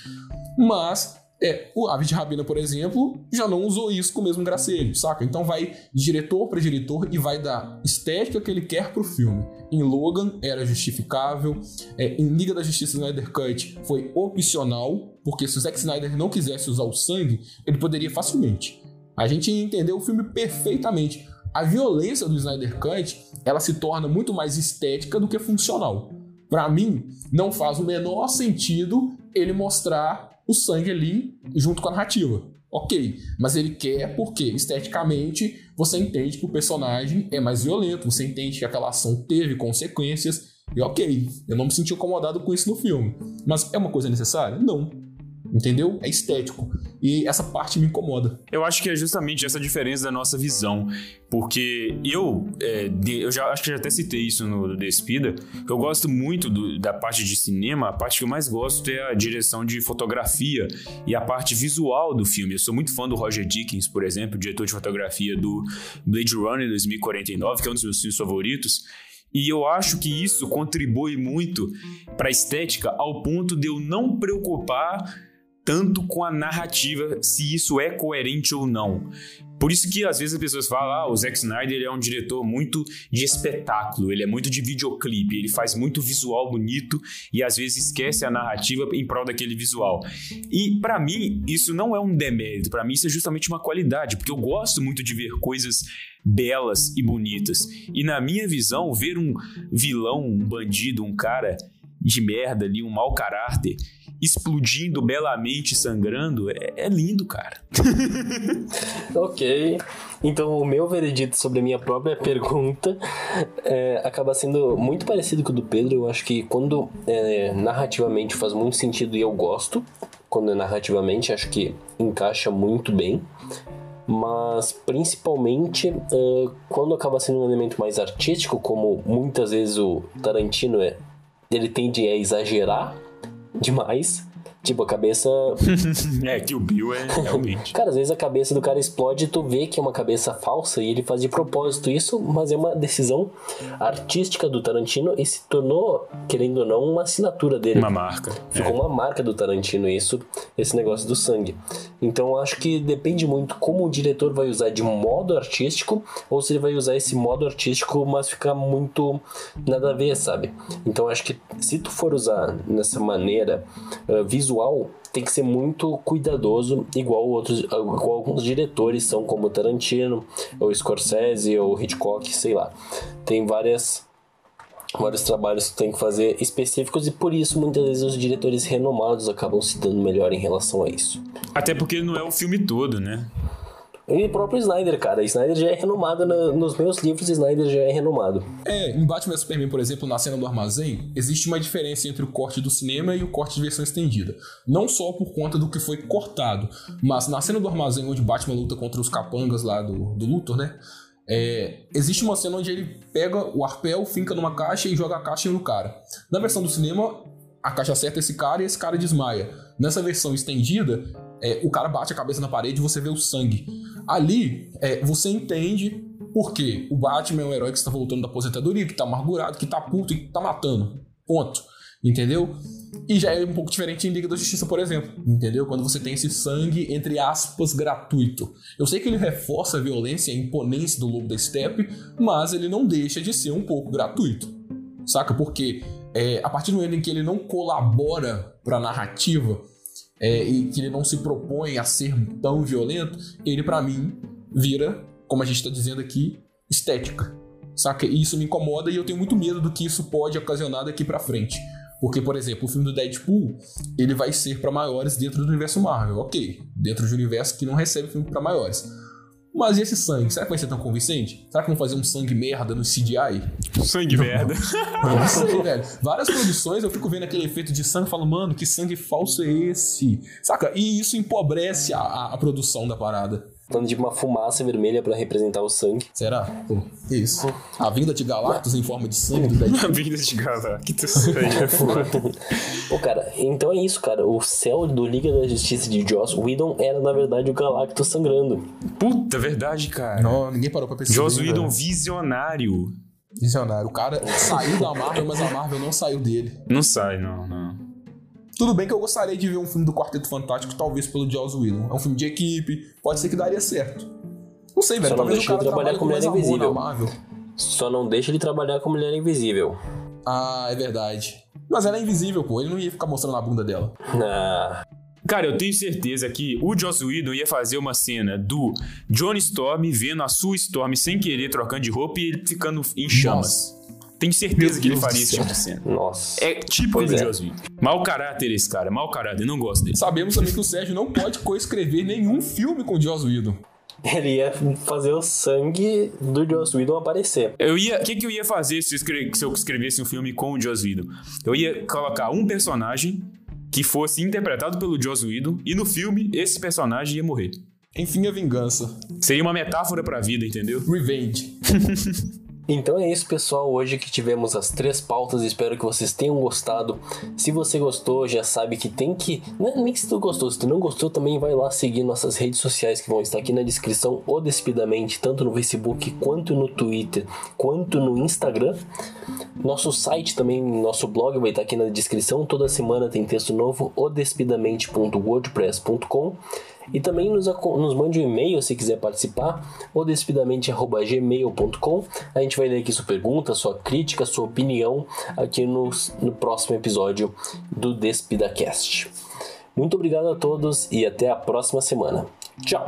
S4: Mas é, o Aves de Rabina, por exemplo, já não usou isso com o mesmo gracejo, saca? Então vai diretor para diretor e vai dar estética que ele quer pro filme. Em Logan era justificável, é, em Liga da Justiça Snyder Cut foi opcional, porque se o Zack Snyder não quisesse usar o sangue, ele poderia facilmente. A gente entendeu o filme perfeitamente. A violência do Snyder Cut, ela se torna muito mais estética do que funcional. Pra mim, não faz o menor sentido ele mostrar o sangue ali junto com a narrativa. Ok, mas ele quer porque esteticamente você entende que o personagem é mais violento, você entende que aquela ação teve consequências, e ok, eu não me senti incomodado com isso no filme. Mas é uma coisa necessária? Não. Entendeu? É estético. E essa parte me incomoda.
S3: Eu acho que é justamente essa diferença da nossa visão. Porque eu, é, eu já acho que já até citei isso no Despida, eu gosto muito do- da parte de cinema, a parte que eu mais gosto é a direção de fotografia e a parte visual do filme. Eu sou muito fã do Roger Dickens, por exemplo, diretor de fotografia do Blade Runner 2049, que é um dos meus filmes favoritos. E eu acho que isso contribui muito para a estética ao ponto de eu não preocupar tanto com a narrativa, se isso é coerente ou não. Por isso que às vezes as pessoas falam, ah, o Zack Snyder é um diretor muito de espetáculo, ele é muito de videoclipe, ele faz muito visual bonito e às vezes esquece a narrativa em prol daquele visual. E pra mim isso não é um demérito, pra mim isso é justamente uma qualidade, porque eu gosto muito de ver coisas belas e bonitas. E na minha visão, ver um vilão, um bandido, um cara de merda ali, um mau caráter, explodindo belamente, sangrando, é, é lindo, cara.
S2: Ok. Então, o meu veredito sobre a minha própria pergunta é, acaba sendo muito parecido com o do Pedro. Eu acho que quando é, narrativamente faz muito sentido e eu gosto, quando é narrativamente, acho que encaixa muito bem. Mas principalmente é, quando acaba sendo um elemento mais artístico, como muitas vezes o Tarantino é, ele tende a exagerar demais. Tipo, a cabeça
S3: É, que o Bill é realmente.
S2: Cara, às vezes a cabeça do cara explode e tu vê que é uma cabeça falsa e ele faz de propósito isso, mas é uma decisão artística do Tarantino e se tornou, querendo ou não, uma assinatura dele.
S3: Uma marca.
S2: Ficou
S3: É.
S2: uma marca do Tarantino isso, esse negócio do sangue. Então acho que depende muito como o diretor vai usar de modo artístico ou se ele vai usar esse modo artístico, mas ficar muito nada a ver, sabe? Então acho que se tu for usar nessa maneira eh, visual, tem que ser muito cuidadoso, igual outros, igual alguns diretores são, como Tarantino, ou Scorsese, ou Hitchcock, sei lá. Tem várias vários trabalhos que tem que fazer específicos e por isso muitas vezes os diretores renomados acabam se dando melhor em relação a isso.
S3: Até porque não é o filme todo, né?
S2: E o próprio Snyder, cara. Snyder já é renomado nos meus livros, Snyder já é renomado.
S4: É, em Batman vs Superman, por exemplo, na cena do armazém, existe uma diferença entre o corte do cinema e o corte de versão estendida. Não só por conta do que foi cortado, mas na cena do armazém, onde Batman luta contra os capangas lá do, do Luthor, né? É, existe uma cena onde ele pega o arpel, finca numa caixa e joga a caixa no cara. Na versão do cinema, a caixa acerta esse cara e esse cara desmaia. Nessa versão estendida, é, o cara bate a cabeça na parede e você vê o sangue. Ali, é, você entende por quê. O Batman é um herói que está voltando da aposentadoria, que está amargurado, que está puto e que está matando. Ponto. Entendeu? E já é um pouco diferente em Liga da Justiça, por exemplo. Entendeu? Quando você tem esse sangue, entre aspas, gratuito. Eu sei que ele reforça a violência e a imponência do Lobo da Steppe, mas ele não deixa de ser um pouco gratuito. Saca? Porque é, a partir do momento em que ele não colabora pra narrativa é, e que ele não se propõe a ser tão violento, ele pra mim vira, como a gente tá dizendo aqui, estética. Saca? E isso me incomoda e eu tenho muito medo do que isso pode ocasionar daqui pra frente. Porque, por exemplo, o filme do Deadpool, ele vai ser pra maiores dentro do universo Marvel, ok. Dentro de um universo que não recebe filme pra maiores. Mas e esse sangue? Será que vai ser tão convincente? Será que vão fazer um sangue merda no CGI?
S3: Sangue merda.
S4: Eu não sei, velho. Várias produções eu fico vendo aquele efeito de sangue e falo, mano, que sangue falso é esse? Saca? E isso empobrece a, a- a produção da parada.
S2: Falando de uma fumaça vermelha pra representar o sangue.
S4: Será? Que isso? A vinda de Galactus em forma de sangue do Deadpool.
S3: Vida de Galactus. É foda.
S2: Pô, cara, então é isso, cara. O céu do Liga da Justiça de Joss Whedon era, na verdade, o Galactus sangrando.
S3: Puta, verdade, cara.
S4: Não, ninguém parou pra perceber.
S3: Joss
S4: né?
S3: Whedon visionário.
S4: Visionário. O cara saiu da Marvel, mas a Marvel não saiu dele.
S3: Não sai, não, não.
S4: Tudo bem que eu gostaria de ver um filme do Quarteto Fantástico, talvez pelo Joss Whedon. É um filme de equipe, pode ser que daria certo. Não sei, velho.
S2: Só não
S4: Talvez o
S2: deixa ele trabalhar com Mulher Invisível.
S4: Marvel.
S2: Só não deixa ele trabalhar com Mulher Invisível.
S4: Ah, é verdade. Mas ela é invisível, pô. Ele não ia ficar mostrando a bunda dela.
S2: Ah,
S3: Cara, eu tenho certeza que o Joss Whedon ia fazer uma cena do Johnny Storm vendo a Sue Storm sem querer, trocando de roupa e ele ficando em chamas. Tenho certeza
S4: Meu
S3: que ele faria esse tipo de cena.
S2: nossa.
S3: É típico do
S2: é.
S3: Joss Whedon. Mau caráter esse cara, mau caráter, não gosto dele.
S4: Sabemos também que o Sérgio não pode coescrever nenhum filme com o Joss Whedon.
S2: Ele ia fazer o sangue do Joss Whedon aparecer.
S3: Eu ia, o que, que eu ia fazer se eu, escre- se eu escrevesse um filme com o Joss Whedon? Eu ia colocar um personagem que fosse interpretado pelo Joss Whedon e no filme esse personagem ia morrer.
S4: Enfim, a vingança.
S3: Seria uma metáfora pra vida, entendeu?
S4: Revenge.
S2: Então é isso, pessoal. Hoje que tivemos as três pautas, espero que vocês tenham gostado. Se você gostou, já sabe que tem que. Não é nem se tu gostou, se tu não gostou, também vai lá seguir nossas redes sociais que vão estar aqui na descrição, ou despidamente, tanto no Facebook quanto no Twitter, quanto no Instagram. Nosso site também, nosso blog vai estar aqui na descrição. Toda semana tem texto novo, odespidamente.wordpress.com. E também nos, nos mande um e-mail se quiser participar, odespidamente.gmail.com. A gente vai ler aqui sua pergunta, sua crítica, sua opinião aqui no, no próximo episódio do DespidaCast. Muito obrigado a todos e até a próxima semana. Tchau!